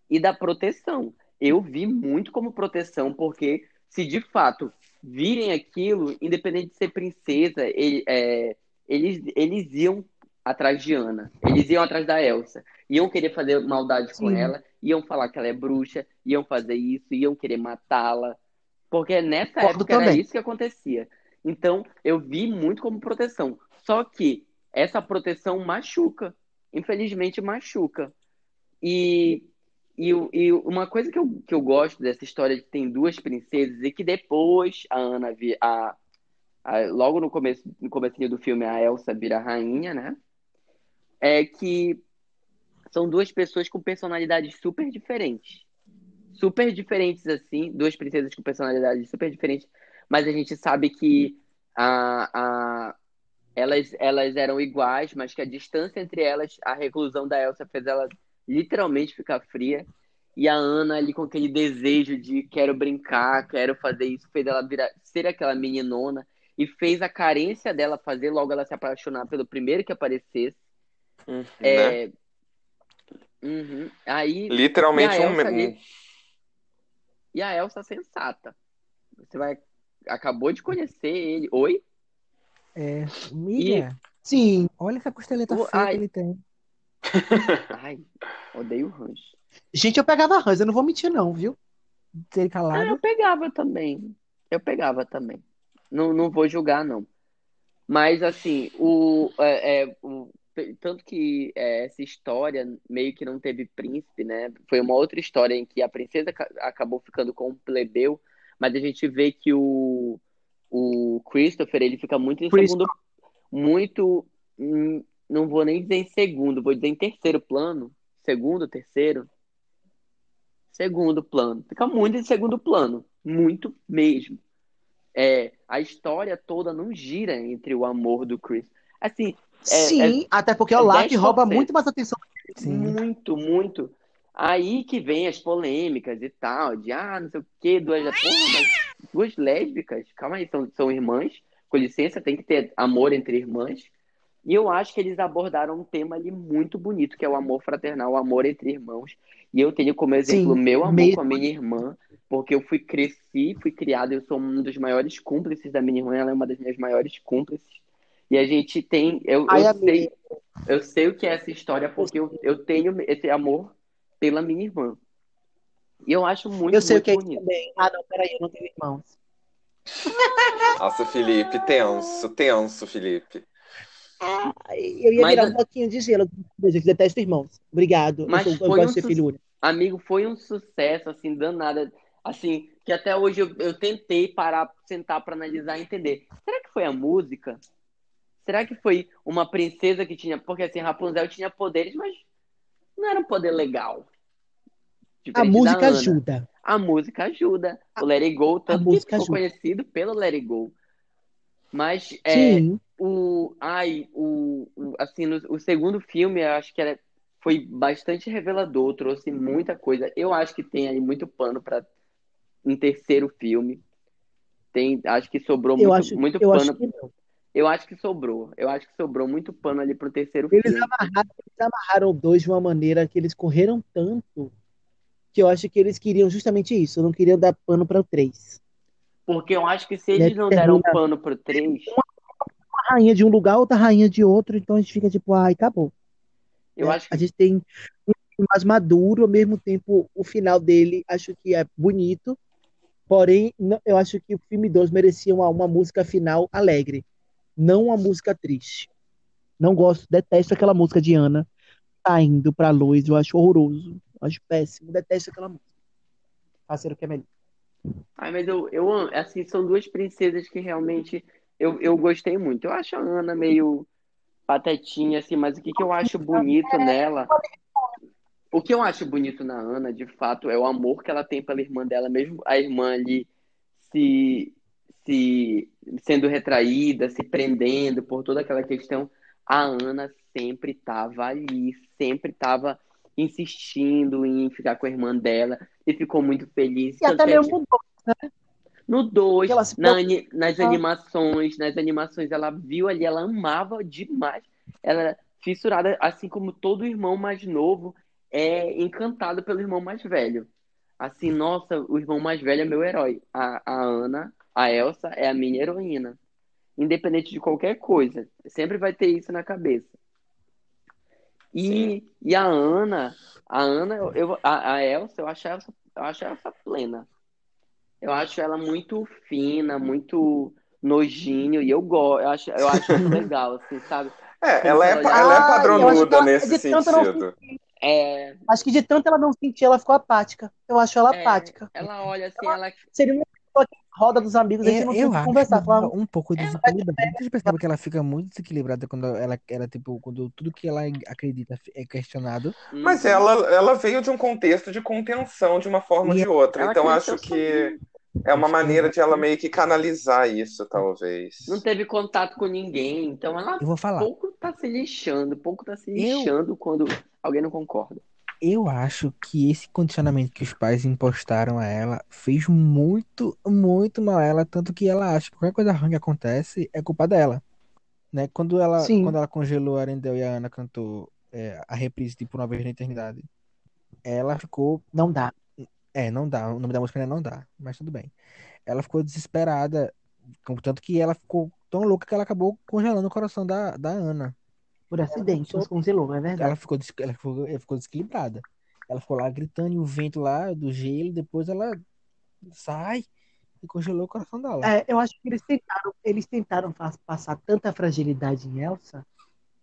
e da proteção. Eu vi muito como proteção, porque se de fato virem aquilo, independente de ser princesa, ele- é, eles, eles iam atrás de Ana. Eles iam atrás da Elsa. Iam querer fazer maldade com Sim. ela, iam falar que ela é bruxa, iam fazer isso, iam querer matá-la. Porque nessa época era também. isso que acontecia. Então, eu vi muito como proteção. Só que essa proteção machuca. Infelizmente, machuca. E, e, e uma coisa que eu, que eu gosto dessa história de que tem duas princesas e que depois a Ana, vi- a, a- logo no começo no comecinho do filme, a Elsa vira rainha, né? É que são duas pessoas com personalidades super diferentes. Super diferentes, assim, duas princesas com personalidades super diferentes, mas a gente sabe que a, a, elas, elas eram iguais, mas que a distância entre elas, a reclusão da Elsa fez ela literalmente ficar fria. E a Ana ali com aquele desejo de quero brincar, quero fazer isso, fez ela virar, ser aquela meninona e fez a carência dela fazer logo ela se apaixonar pelo primeiro que aparecesse. Uhum, né? É, uhum. Aí Literalmente E um. Elsa ali? e a Elsa sensata. Você vai acabou de conhecer ele. Oi? É, Miriam, Sim, olha essa costeleta O- feia ai. que ele tem. Ai, odeio rancho. gente, eu pegava rãs, eu não vou mentir não, viu? Ser Ah, eu calado. pegava também. Eu pegava também. Não, não vou julgar, não. Mas, assim, o, é, é, o- tanto que é, essa história meio que não teve príncipe, né? Foi uma outra história em que a princesa ca- acabou ficando com um plebeu, mas a gente vê que o, o Christopher, ele fica muito em Christopher. segundo, muito, hum, não vou nem dizer em segundo, vou dizer em terceiro plano. Segundo, terceiro? Segundo plano. Fica muito em segundo plano. Muito mesmo. É, a história toda não gira entre o amor do Chris. Assim, É- Sim, até porque é o 10%. rouba muito mais atenção. Sim. muito, muito. Aí que vem as polêmicas e tal, de ah, não sei o quê, duas, porra, duas lésbicas, calma aí, são, são irmãs, com licença, tem que ter amor entre irmãs. E eu acho que eles abordaram um tema ali muito bonito, que é o amor fraternal, o amor entre irmãos. E eu tenho como exemplo o Sim, meu amor mesmo. com a minha irmã, porque eu fui cresci, fui criado, eu sou um dos maiores cúmplices da minha irmã, ela é uma das minhas maiores cúmplices. E a gente tem, eu, Ai, eu sei, eu sei o que é essa história porque eu, eu tenho esse amor pela minha irmã. E eu acho muito, Eu sei o muito que é isso bonito. também. Ah, não, peraí, eu não tenho irmãos. Nossa, Felipe, tenso, tenso, Felipe. Ai, Eu ia Mas virar um bloquinho de gelo. Eu detesto irmãos. Obrigado. Mas eu, sou- eu gosto um de ser su- filho único. Amigo, foi um sucesso, assim, danado. Assim, que até hoje eu, eu tentei parar, sentar pra analisar e entender. Será que foi a música? Será que foi uma princesa que tinha. Porque assim, Rapunzel tinha poderes, mas não era um poder legal. A música ajuda. A música ajuda. O Let It Go, tanto que ficou ajuda. conhecido pelo Let It Go. Mas é, Sim. O, ai, o, o- assim, no, o segundo filme, eu acho que era, foi bastante revelador, trouxe muita coisa. Eu acho que tem aí muito pano para um terceiro filme. Tem, acho que sobrou Eu muito, acho, muito eu pano. acho que não. Eu acho que sobrou. Eu acho que sobrou muito pano ali pro terceiro Eles filme. amarraram, eles amarraram dois de uma maneira que eles correram tanto que eu acho que eles queriam justamente isso. Não queriam dar pano para o três. Porque eu acho que se eles não deram pano pro 3, Uma rainha de um lugar, outra rainha de outro, então a gente fica tipo, ai, acabou. eu né? acho A que gente tem um filme mais maduro, ao mesmo tempo o final dele acho que é bonito. Porém, não- eu acho que o filme 2 merecia uma, uma música final alegre, não uma música triste. Não gosto, detesto aquela música de Ana tá indo pra luz, eu acho horroroso, eu acho péssimo, detesto aquela música. Parceiro que é melhor. Ai, mas eu, eu amo- assim, são duas princesas que realmente eu, eu gostei muito. Eu acho a Ana meio patetinha, assim, mas o que, que eu acho bonito nela, o que eu acho bonito na Ana, de fato, é o amor que ela tem pela irmã dela, mesmo a irmã ali se, se sendo retraída, se prendendo por toda aquela questão, a Ana sempre estava ali, sempre estava insistindo em ficar com a irmã dela e ficou muito feliz. E até mudou. No 2, Que ela se na ani- nas Ah. animações, nas animações, ela viu ali, ela amava demais. Ela era fissurada, assim como todo irmão mais novo é encantado pelo irmão mais velho. Assim, nossa, o irmão mais velho é meu herói. A, a Ana, a Elsa, é a minha heroína. Independente de qualquer coisa. Sempre vai ter isso na cabeça. E, e a Ana, a Ana, eu, eu- a, a Elsa, eu acho a Elsa, eu acho a Elsa plena. Eu acho ela muito fina, muito nojinho, e eu gosto, eu acho, eu acho legal, assim, sabe? É, ela é, ela- ela é Ah, padronuda ela- nesse sentido. É, Acho que de tanto ela não sentir, ela ficou apática. Eu acho ela é, apática. ela olha assim, ela Seria uma pessoa que roda dos amigos, a gente Eu, não eu tem o que acho conversar. Um pouco desequilibrada. Vocês percebem que ela fica muito desequilibrada quando ela, ela tipo, quando tudo que ela acredita é questionado. Mas Uhum. ela, ela veio de um contexto de contenção de uma forma ou de outra. ela Então acho que é uma maneira de ela meio que canalizar isso, talvez. não teve contato com ninguém, então ela Eu vou falar. pouco tá se lixando, pouco tá se Eu- lixando quando alguém não concorda. Eu acho que esse condicionamento que os pais impostaram a ela fez muito, muito mal a ela, tanto que ela acha que qualquer coisa ruim que acontece é culpa dela. Né? Quando ela, Sim. quando ela congelou a Arendelle e a Ana cantou é, a reprise tipo Uma Vez na Eternidade, ela ficou não dá. É, não dá. O nome da música ainda não dá, mas tudo bem. Ela ficou desesperada, tanto que ela ficou tão louca que ela acabou congelando o coração da, da Ana. Por acidente, nos congelou, é verdade. Ela ficou, ela ficou, ela ficou desequilibrada. Ela ficou lá gritando e o vento lá do gelo, depois ela sai e congelou o coração dela. É, eu acho que eles tentaram, eles tentaram passar tanta fragilidade em Elsa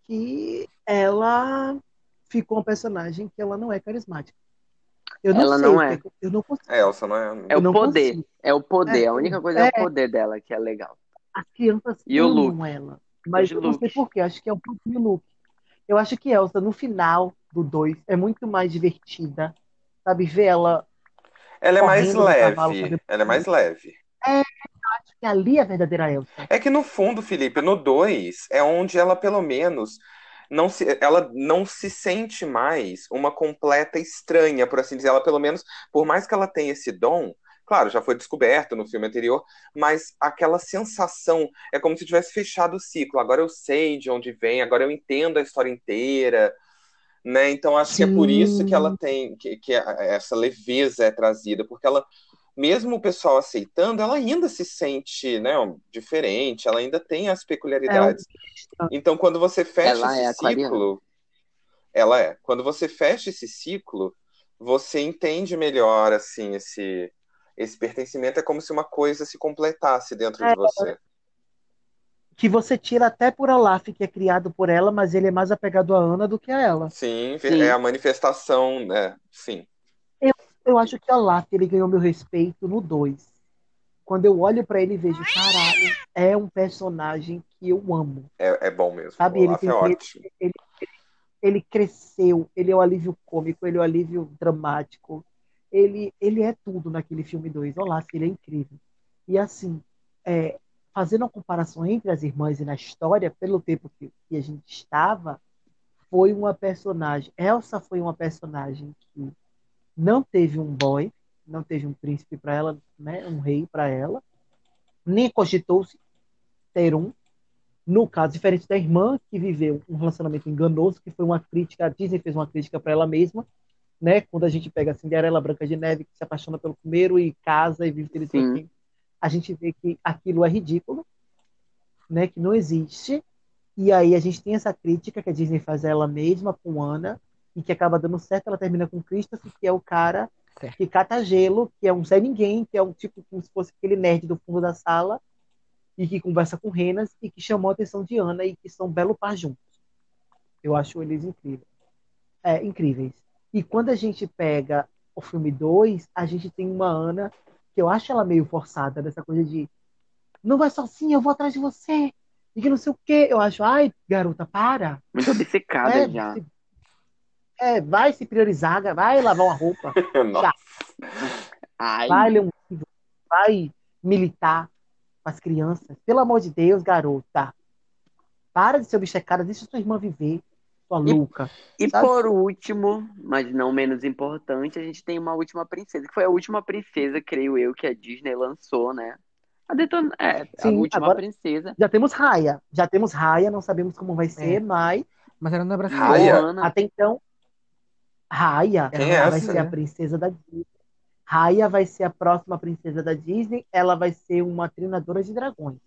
que ela ficou uma personagem que ela não é carismática. Eu não Ela sei, não é. eu não consigo. É, Elsa não é. É o poder, consigo. é o poder. É, A única coisa é, é. o poder dela que é legal. As crianças E o amam ela. Mas Os eu não sei porquê, acho que é o próprio Luke. Eu acho que Elsa, no final do 2, é muito mais divertida. Sabe, ver ela. Ela é mais cavalo, leve. sabe? Ela é mais leve. Acho que ali é a verdadeira Elsa. É que no fundo, Felipe, no 2 é onde ela pelo menos não se, ela não se sente mais uma completa estranha, por assim dizer. Ela pelo menos, por mais que ela tenha esse dom, claro, já foi descoberto no filme anterior, mas aquela sensação é como se tivesse fechado o ciclo. Agora eu sei de onde vem, agora eu entendo a história inteira. Né? Então acho que é por isso que ela tem que, que essa leveza é trazida, porque ela mesmo o pessoal aceitando, ela ainda se sente né, diferente, ela ainda tem as peculiaridades. Então, quando você fecha Ela é esse aquariana. ciclo, ela é. Quando você fecha esse ciclo, você entende melhor assim esse esse pertencimento é como se uma coisa se completasse dentro de É. você. Que você tira até por Olaf, que é criado por ela, mas ele é mais apegado a Ana do que a ela. Sim, Sim. é a manifestação, né? Sim. Eu acho que Olaf ele ganhou meu respeito no 2. Quando eu olho pra ele e vejo, caralho, é um personagem que eu amo. É, é bom mesmo. Sabe, o ele Olaf tem- é ótimo. Ele cresceu, ele é o alívio cômico, ele é o alívio dramático. ele, ele é tudo naquele filme 2. Olá, ele é incrível. E assim, é, fazendo uma comparação entre as irmãs e na história, pelo tempo que, que a gente estava, foi uma personagem. Elsa foi uma personagem que não teve um boy, não teve um príncipe para ela, né, um rei para ela, nem cogitou-se ter um. No caso, diferente da irmã, que viveu um relacionamento enganoso, que foi uma crítica, a Disney fez uma crítica para ela mesma, né? Quando a gente pega a Cinderela Branca de Neve, que se apaixona pelo primeiro e casa e vive feliz a gente vê que aquilo é ridículo, né? Que não existe. E aí a gente tem essa crítica que a Disney faz a ela mesma com Ana, e que acaba dando certo, ela termina com Christopher, que é o cara certo. que cata gelo, que é um Zé Ninguém, que é um tipo como se fosse aquele nerd do fundo da sala, e que conversa com renas e que chamou a atenção de Ana e que são belo par juntos. Eu acho eles incríveis. É, incríveis. E quando a gente pega o filme 2, a gente tem uma Ana que eu acho ela meio forçada, dessa coisa de não vai sozinha, eu vou atrás de você. E que não sei o quê. Eu acho, ai, garota, para. Muito obcecada é, já. É, vai se priorizar, vai lavar uma roupa. Vai ler um livro, vai militar com as crianças. Pelo amor de Deus, garota. Para de ser obcecada, deixa sua irmã viver, sua e, louca. E sabe? por último, mas não menos importante, a gente tem uma última princesa, que foi a última princesa, creio eu, que a Disney lançou, né? A Deton... É, Sim, a última princesa. Já temos Raya. Já temos Raya, não sabemos como vai ser, é. mas. Mas ela não é brasileira. Até então. Raya Quem é vai ser a princesa da Disney. Raya vai ser a próxima princesa da Disney. Ela vai ser uma treinadora de dragões.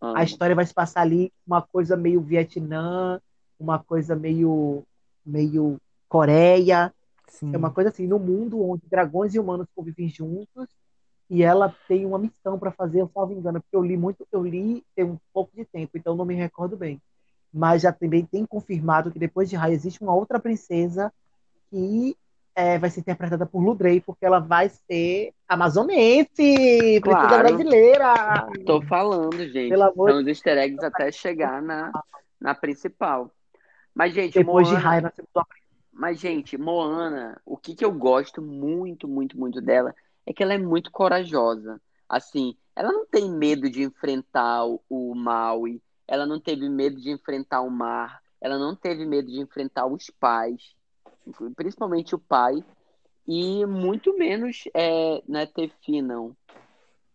Ah. A história vai se passar ali uma coisa meio Vietnã, uma coisa meio meio Coreia. Sim. É uma coisa assim, no mundo onde dragões e humanos convivem juntos. E ela tem uma missão para fazer, eu salvo engano, porque eu li muito, eu li tem um pouco de tempo, então não me recordo bem. Mas já também tem confirmado que depois de Raya existe uma outra princesa que é, vai ser interpretada por Ludrey, porque ela vai ser amazonense, claro. princesa brasileira. Tô falando, gente. Pelo amor São os easter eggs até chegar na, na principal. Mas, gente, depois Moana... de Mas, gente, Moana, o que, que eu gosto muito, muito, muito dela é que ela é muito corajosa. Assim, ela não tem medo de enfrentar o, o Maui, ela não teve medo de enfrentar o mar, ela não teve medo de enfrentar os pais principalmente o pai, e muito menos é, não é Tefi, não.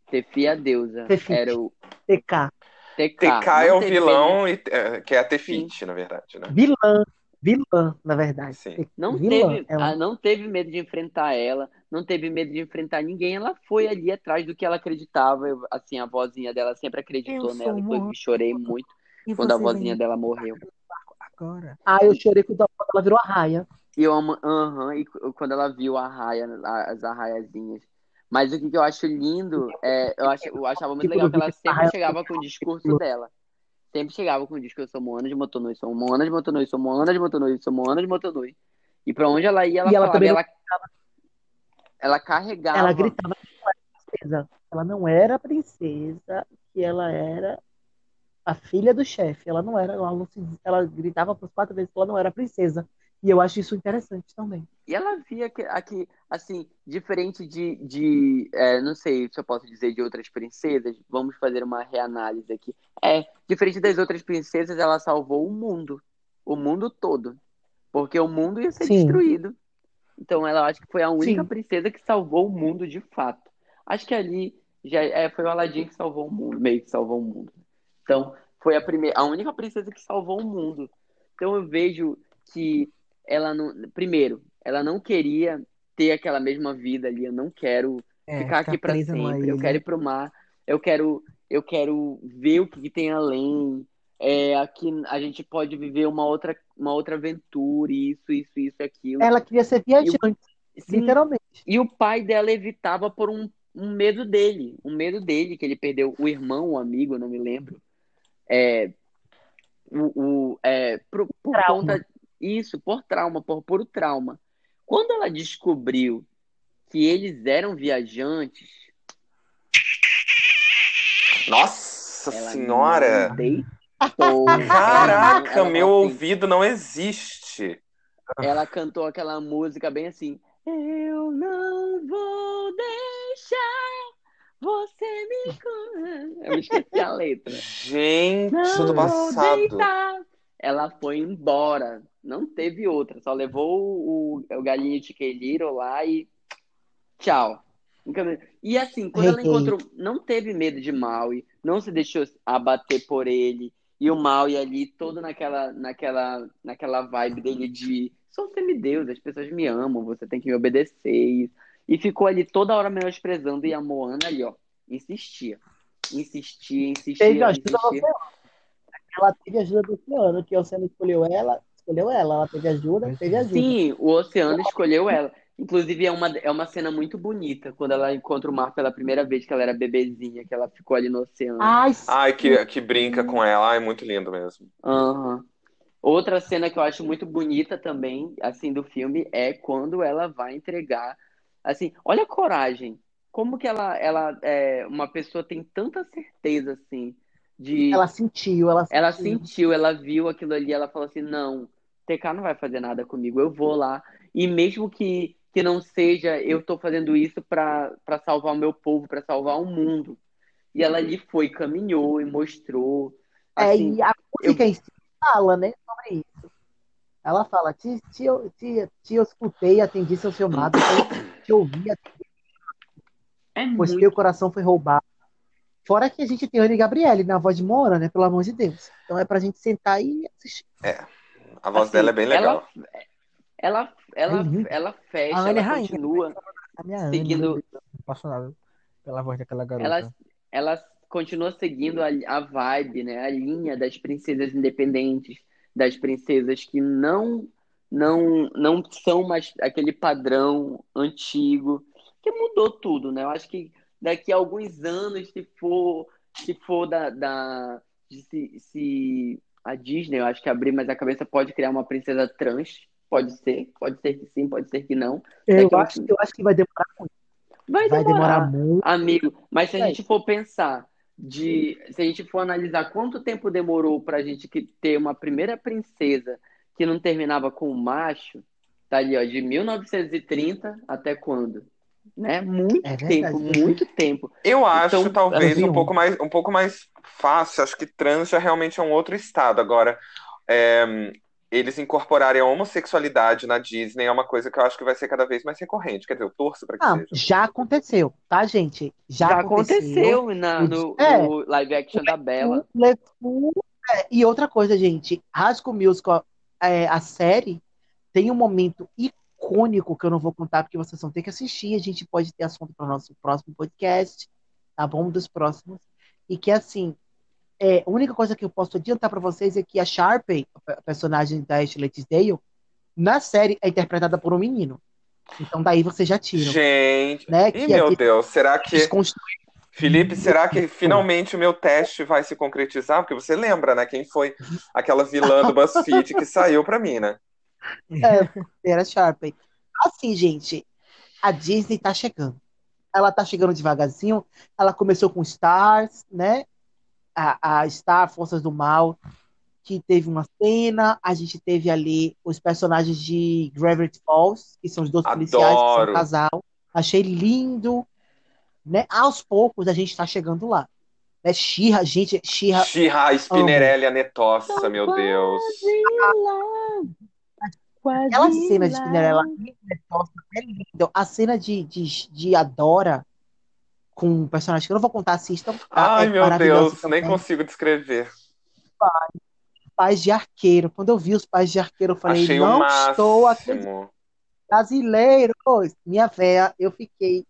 Tefi é a deusa. Tefi. Era o. TK. TK, TK é o vilão, e, é, que é a Tefit, na verdade, né? Vilã. Vilã, na verdade. Sim. Não, vilã, teve, ela... não teve medo de enfrentar ela, não teve medo de enfrentar ninguém. Ela foi ali atrás do que ela acreditava. Eu, assim, a vozinha dela sempre acreditou eu nela. Depois me chorei muito e quando a vozinha dela morreu. Agora. Ah, eu chorei quando ela virou a raia. E eu amo, uhum, e quando ela viu a raia, as arraiazinhas. Mas o que, eu acho lindo, é, eu, acho, eu achava muito legal que ela sempre chegava com o discurso dela. Sempre chegava com o discurso, sou Moana de Motonui, sou Moana de Motonui, sou Moana de Motonui, sou Moana de Motonui. E pra onde ela ia, ela e ela falava, ela, ela carregava. Ela gritava que ela era princesa. Ela não era princesa, que ela era a filha do chefe. Ela não era, ela, não se, ela gritava por quatro vezes que ela não era princesa. E eu acho isso interessante também. E ela via que, aqui, assim, diferente de, de é, não sei se eu posso dizer de outras princesas, vamos fazer uma reanálise aqui. É, diferente das outras princesas, ela salvou o mundo. O mundo todo. Porque o mundo ia ser Sim. destruído. Então ela acho que foi a única Sim. princesa que salvou o mundo de fato. Acho que ali já é, foi o Aladdin que salvou o mundo, meio que salvou o mundo. Então, foi a primeira, a única princesa que salvou o mundo. Então eu vejo que ela não. Primeiro, ela não queria ter aquela mesma vida ali. Eu não quero é, ficar aqui para sempre. Eu quero ir pro mar. Eu quero, eu quero ver o que, tem além. É, aqui a gente pode viver uma outra, uma outra aventura, isso, isso, isso, aquilo. Ela queria ser viajante, o, sim, literalmente. E o pai dela evitava por um, um medo dele, um medo dele, que ele perdeu o irmão, o amigo, não me lembro. É, o, o, é, por, por conta isso, por trauma, por puro trauma. Quando ela descobriu que eles eram viajantes. Nossa senhora! Caraca, meu assim, ouvido não existe. Ela cantou aquela música bem assim. Eu não vou deixar você me. Eu esqueci a letra. Gente Não do vou passado. deitar. Ela foi embora. Não teve outra. Só levou o, o galinho de Keiliro lá e. Tchau. E assim, quando ela encontrou. Não teve medo de Maui. Não se deixou abater por ele. E o Maui ali, todo naquela, naquela, naquela vibe dele de. Sou semideus, as pessoas me amam, você tem que me obedecer. E ficou ali toda hora menosprezando. E a Moana ali, ó, insistia. Insistia, insistia, do insistia. Ela teve ajuda do Oceano, que o Oceano escolheu ela, escolheu ela. Ela teve ajuda, teve ajuda. Sim, o Oceano escolheu ela. Inclusive, é uma, é uma cena muito bonita quando ela encontra o mar pela primeira vez, que ela era bebezinha, que ela ficou ali no oceano. Ai, Ai, que, que brinca com ela. Ai, muito lindo mesmo. Aham. Outra cena que eu acho muito bonita também, assim, do filme, é quando ela vai entregar. Assim, olha a coragem. Como que ela, ela é, uma pessoa tem tanta certeza, assim, de. ela sentiu, ela sentiu. Ela sentiu, ela viu aquilo ali, ela falou assim: não, TK não vai fazer nada comigo, eu vou lá. E mesmo que, que não seja, eu tô fazendo isso pra pra salvar o meu povo, pra salvar o mundo. E ela ali foi, caminhou e mostrou. É, Assim, e a música em si fala, né, sobre isso. Ela fala, te, te, te, te eu escutei, atendi seu chamado, te, te ouvi, atendi, é pois muito. teu coração foi roubado. Fora que a gente tem Ana e Gabriele na voz de Moana, né, pelo amor de Deus. Então é pra gente sentar e assistir. A voz Assim, dela é bem legal. Ela, ela, É ela A fecha, Ana é ela rainha. continua, A minha Ana, Seguindo- meu Deus. Apaixonado pela voz daquela garota. ela, ela continua seguindo a, a vibe, né? A linha das princesas independentes, das princesas que não não não são mais aquele padrão antigo, que mudou tudo, né? Eu acho que daqui a alguns anos, se for se for da, da se, se a Disney, eu acho que abrir mais a cabeça pode criar uma princesa trans, pode ser, pode ser que sim, pode ser que não. Eu Daqui a acho, eu acho que vai demorar muito. Vai Vai demorar. demorar muito. Amigo, mas se a É. gente for pensar de, se a gente for analisar quanto tempo demorou pra gente ter uma primeira princesa que não terminava com um macho, tá ali, ó, de 1930 até quando? Né? Muito É tempo, muito tempo. Eu acho Então, talvez um pouco mais, um pouco mais fácil. Acho que trans já realmente é um outro estado. Agora, é, eles incorporarem a homossexualidade na Disney é uma coisa que eu acho que vai ser cada vez mais recorrente. Quer dizer, eu torço para que Ah, seja. já aconteceu, tá, gente? Já, Já aconteceu na, no, É. no live action da Bela. É, e outra coisa, gente, School Musical, é, a série, tem um momento icônico que eu não vou contar porque vocês vão ter que assistir. A gente pode ter assunto para o nosso próximo podcast, tá bom? Dos próximos. E que, assim, é, a única coisa que eu posso adiantar para vocês é que a Sharpay, a personagem da Ashley Tisdale, na série é interpretada por um menino. Então daí vocês já tiram. Gente, Né, e que meu Deus, será que Felipe, será que finalmente o meu teste vai se concretizar? Porque você lembra, né? Quem foi aquela vilã do BuzzFeed que saiu pra mim, né? Era Sharpay. Assim, gente, a Disney tá chegando. Ela tá chegando devagarzinho. Ela começou com Stars, né? A, a Star, Forças do Mal, que teve uma cena. A gente teve ali os personagens de Gravity Falls, que são os dois policiais, que são um casal. Achei lindo. Né? Aos poucos a gente tá chegando lá. Né? Xirra, gente, Xirra. Xirra, Spinnerelli, a Netossa, meu Deus. Aquela cena de Cinderela nossa, é lindo. A cena de, de, de Adora com o personagem que eu não vou contar, assistam. tá? Ai, É meu Deus, nem também. consigo descrever. Pais de arqueiro. Quando eu vi os pais de arqueiro, eu falei, Achei não estou acreditando. máximo. Brasileiros! Minha véia, eu fiquei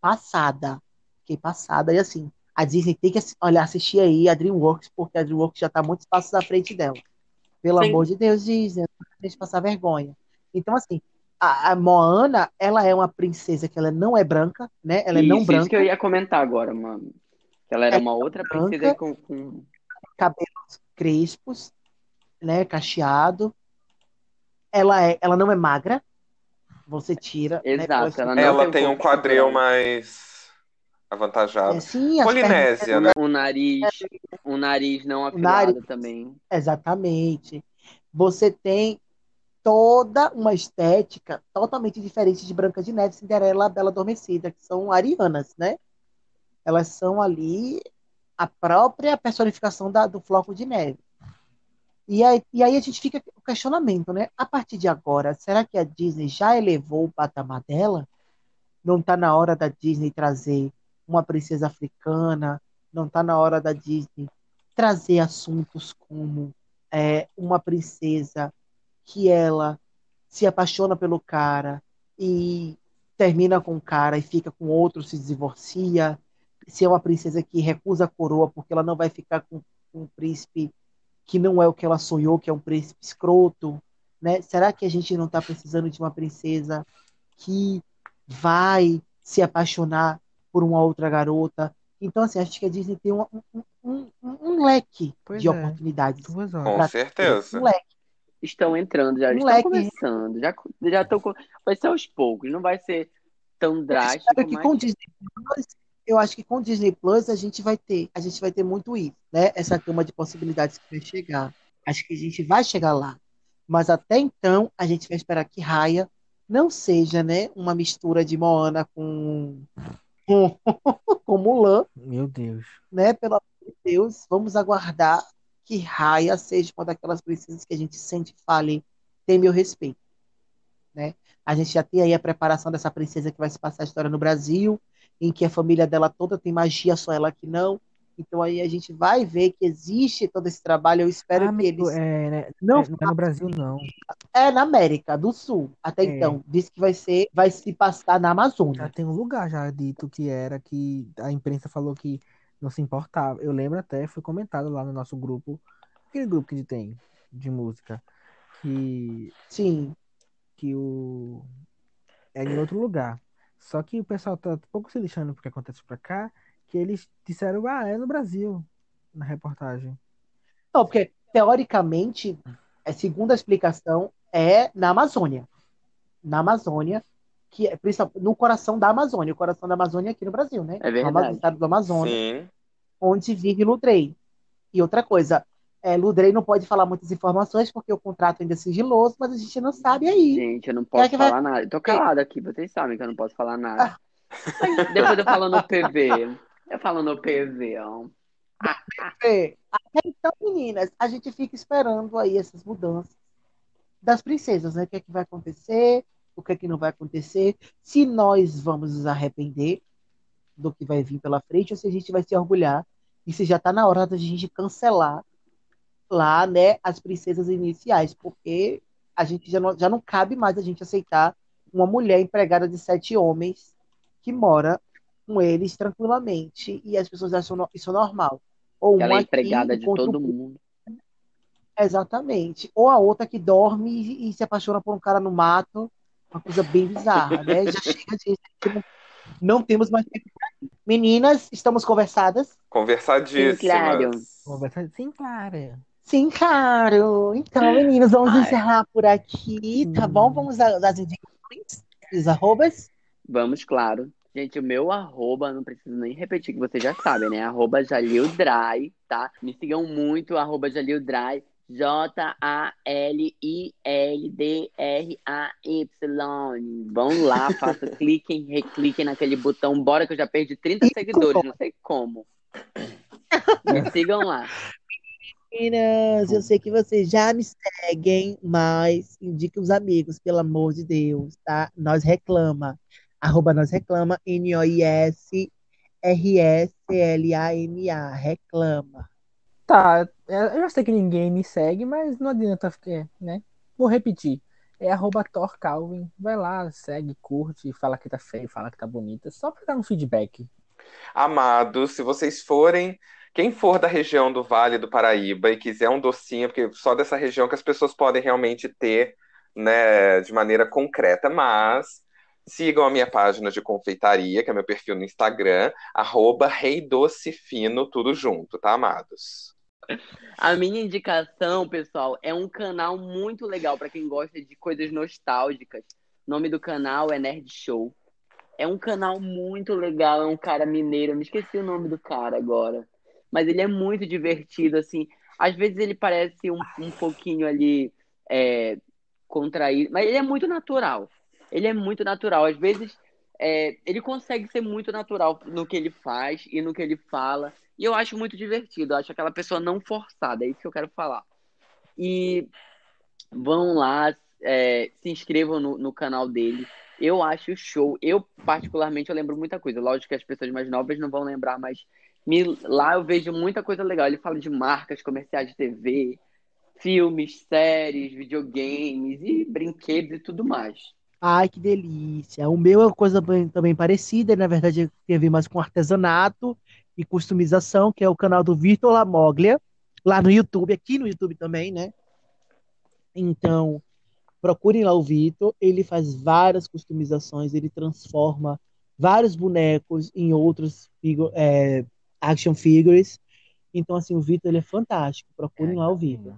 passada. Fiquei passada. E assim, a Disney tem que olha, assistir aí a DreamWorks, porque a DreamWorks já tá muitos passos à frente dela. Pelo Sim. amor de Deus, Disney, a gente passar vergonha. Então, assim, a, a Moana, ela é uma princesa que ela não é branca, né? Ela é não Isso, branca. isso que eu ia comentar agora, mano. Que ela era É uma outra branca. princesa com, com... cabelos crespos, né, cacheado. Ela é, ela não é magra. Você tira, né, Exato, pela ela não Ela tem tem um quadril mais avantajado. É, sim, as pernas- Polinésia, né? O nariz, o nariz não nariz. afilado também. Exatamente. Você tem toda uma estética totalmente diferente de Branca de Neve, Cinderela, Bela Adormecida, que são arianas, né? Elas são ali a própria personificação da, do floco de neve. E aí, e aí a gente fica o questionamento, né? A partir de agora, será que a Disney já elevou o patamar dela? Não está na hora da Disney trazer uma princesa africana? Não está na hora da Disney trazer assuntos como é, uma princesa que ela se apaixona pelo cara e termina com o cara e fica com outro, se divorcia? Se é uma princesa que recusa a coroa porque ela não vai ficar com, com um príncipe que não é o que ela sonhou, que é um príncipe escroto, né? Será que a gente não está precisando de uma princesa que vai se apaixonar por uma outra garota? Então, assim, acho que a Disney tem um, um leque Pois de é. oportunidades. Duas horas. Com certeza. Um leque. Estão entrando já, estão Moleque. começando. Já, já estão. com- Vai ser aos poucos, não vai ser tão Eu drástico, espero que mas com Disney Plus, eu acho que com Disney Plus a gente vai ter, a gente vai ter muito isso, né? Essa gama de possibilidades que vai chegar. Acho que a gente vai chegar lá. Mas até então, a gente vai esperar que Raya não seja, né, uma mistura de Moana com com, com Mulan, Meu Deus. né? Pelo amor de Deus, vamos aguardar que Raya seja uma daquelas princesas que a gente sente e fale, tem meu respeito, né? A gente já tem aí a preparação dessa princesa que vai se passar a história no Brasil, em que a família dela toda tem magia, só ela que não. Então aí a gente vai ver que existe todo esse trabalho. Eu espero Ah, que eles é, né, não é, não é no Brasil, não. é na América do Sul. Até É. então, diz que vai ser, vai se passar na Já Amazônia. tem um lugar já dito que era que a imprensa falou que não se importava. Eu lembro até, foi comentado lá no nosso grupo, aquele grupo que a gente tem de música, que, Sim, que o é em outro lugar. Só que o pessoal tá um pouco se lixando porque acontece pra cá, que eles disseram, ah, é no Brasil, na reportagem. Não, porque teoricamente, a explicação, é na Amazônia. Na Amazônia, que é no coração da Amazônia. O coração da Amazônia é aqui no Brasil, né? É No Ama- verdade. estado do Amazonas, Sim. onde vive Ludrey. E outra coisa, é, Ludrey não pode falar muitas informações porque o contrato ainda é sigiloso, mas a gente não sabe aí. Gente, eu não é posso vai- falar nada. Eu tô calado aqui, vocês sabem que eu não posso falar nada. Depois eu falo no PV. Eu falo no PV, ó. É. Até então, meninas, a gente fica esperando aí essas mudanças das princesas, né? O que é que vai acontecer, o que é que não vai acontecer, se nós vamos nos arrepender do que vai vir pela frente ou se a gente vai se orgulhar e se já está na hora da gente cancelar lá, né, as princesas iniciais, porque a gente já não, já não cabe mais a gente aceitar uma mulher empregada de sete homens que mora com eles tranquilamente e as pessoas acham isso normal. Ou Ela é empregada de todo mundo. Exatamente. Ou a outra que dorme e se apaixona por um cara no mato, uma coisa bem bizarra, né? Já chega de não, não temos mais tempo. Meninas, estamos conversadas? Conversadíssimas. Sim, claro. Conversa sim, claro. Sim, claro. Então, meninas, vamos Ai. encerrar por aqui, tá Sim. bom? Vamos às indicações, os arrobas. Vamos, claro. Gente, o meu arroba, não preciso nem repetir, que vocês já sabem, né? Arroba Jalildry, tá? Me sigam muito, arroba Jalildry. J-A-L-I-L-D-R-A-Y. Vão lá, façam, cliquem, recliquem naquele botão. Bora que eu já perdi 30 seguidores, não sei como. Me sigam lá. Meninas, eu sei que vocês já me seguem, mas indique os amigos, pelo amor de Deus, tá? Nós reclama. Arroba nós reclama, N-O-I-S-R-S-L-A-M-A. Reclama. Tá, é, eu já sei que ninguém me segue, mas não adianta, é, né? Vou repetir. É arroba Calvin. Vai lá, segue, curte, fala que tá feio, fala que tá bonita. Só pra dar um feedback. Amados, se vocês forem, quem for da região do Vale do Paraíba e quiser um docinho, porque só dessa região que as pessoas podem realmente ter, né, de maneira concreta, mas sigam a minha página de confeitaria, que é meu perfil no Instagram, arroba Rei Doce Fino, tudo junto, tá, amados? A minha indicação, pessoal, é um canal muito legal para quem gosta de coisas nostálgicas. O nome do canal é Nerd Show. É um canal muito legal, é um cara mineiro, eu me esqueci o nome do cara agora. Mas ele é muito divertido, assim. Às vezes ele parece um, um pouquinho ali é, contraído. Mas ele é muito natural. Ele é muito natural. Às vezes, é, ele consegue ser muito natural no que ele faz e no que ele fala. E eu acho muito divertido. Eu acho aquela pessoa não forçada. É isso que eu quero falar. E vão lá, é, se inscrevam no, no canal dele. Eu acho show. Eu, particularmente, eu lembro muita coisa. Lógico que as pessoas mais novas não vão lembrar, mas me, lá eu vejo muita coisa legal. Ele fala de marcas, comerciais de TV, filmes, séries, videogames e brinquedos e tudo mais. Ai, que delícia. O meu é uma coisa bem, também parecida, na verdade tem a ver mais com artesanato e customização, que é o canal do Vitor Lamoglia, lá no YouTube, aqui no YouTube também, né? Então, procurem lá o Vitor, ele faz várias customizações, ele transforma vários bonecos em outros é, action figures. Então, assim, o Vitor ele é fantástico. Procurem é, lá o Vitor.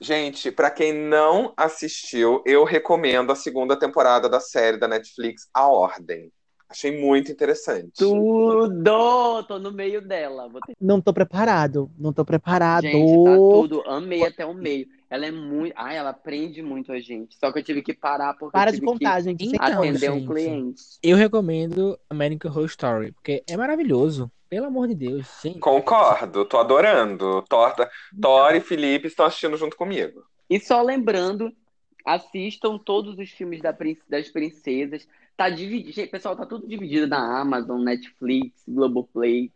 Gente, para quem não assistiu, eu recomendo a segunda temporada da série da Netflix, A Ordem. Achei muito interessante. Tudo! Tô no meio dela. Ter... Não tô preparado. Não tô preparado. Gente, tá tudo. Amei até o meio. Ela é muito. Ai, ela aprende muito a gente. Só que eu tive que parar porque. Para de contar, gente. Então, atender gente, um cliente. Eu recomendo American Horror Story, porque é maravilhoso. Pelo amor de Deus, sim. Concordo, tô adorando. Thor, Thor e Felipe estão assistindo junto comigo. E só lembrando, assistam todos os filmes da, das princesas. Tá dividido, pessoal, tá tudo dividido na Amazon, Netflix, Globoplay.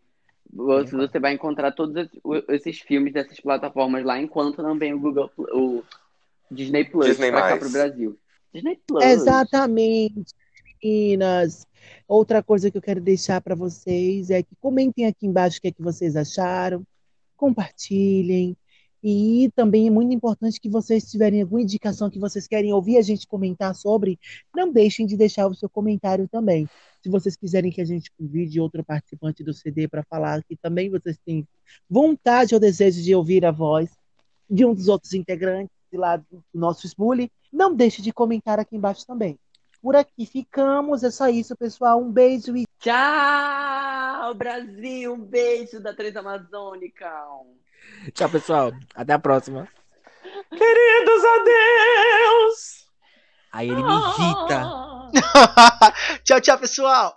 Você, você vai encontrar todos esses filmes dessas plataformas lá, enquanto não vem o Google, o Disney Plus Disney pra mais. cá pro Brasil. Disney Plus. Exatamente, meninas. Outra coisa que eu quero deixar para vocês é que comentem aqui embaixo o que, é que vocês acharam, compartilhem, e também é muito importante que vocês tiverem alguma indicação que vocês querem ouvir a gente comentar sobre, não deixem de deixar o seu comentário também. Se vocês quiserem que a gente convide outro participante do CD para falar que também vocês têm vontade ou desejo de ouvir a voz de um dos outros integrantes lá do nosso Smule, não deixe de comentar aqui embaixo também. Por aqui ficamos, é só isso, pessoal. Um beijo e tchau, Brasil. Um beijo da Transamazônica. Tchau, pessoal. Até a próxima. Queridos, adeus! Aí ele me irrita. tchau, tchau, pessoal.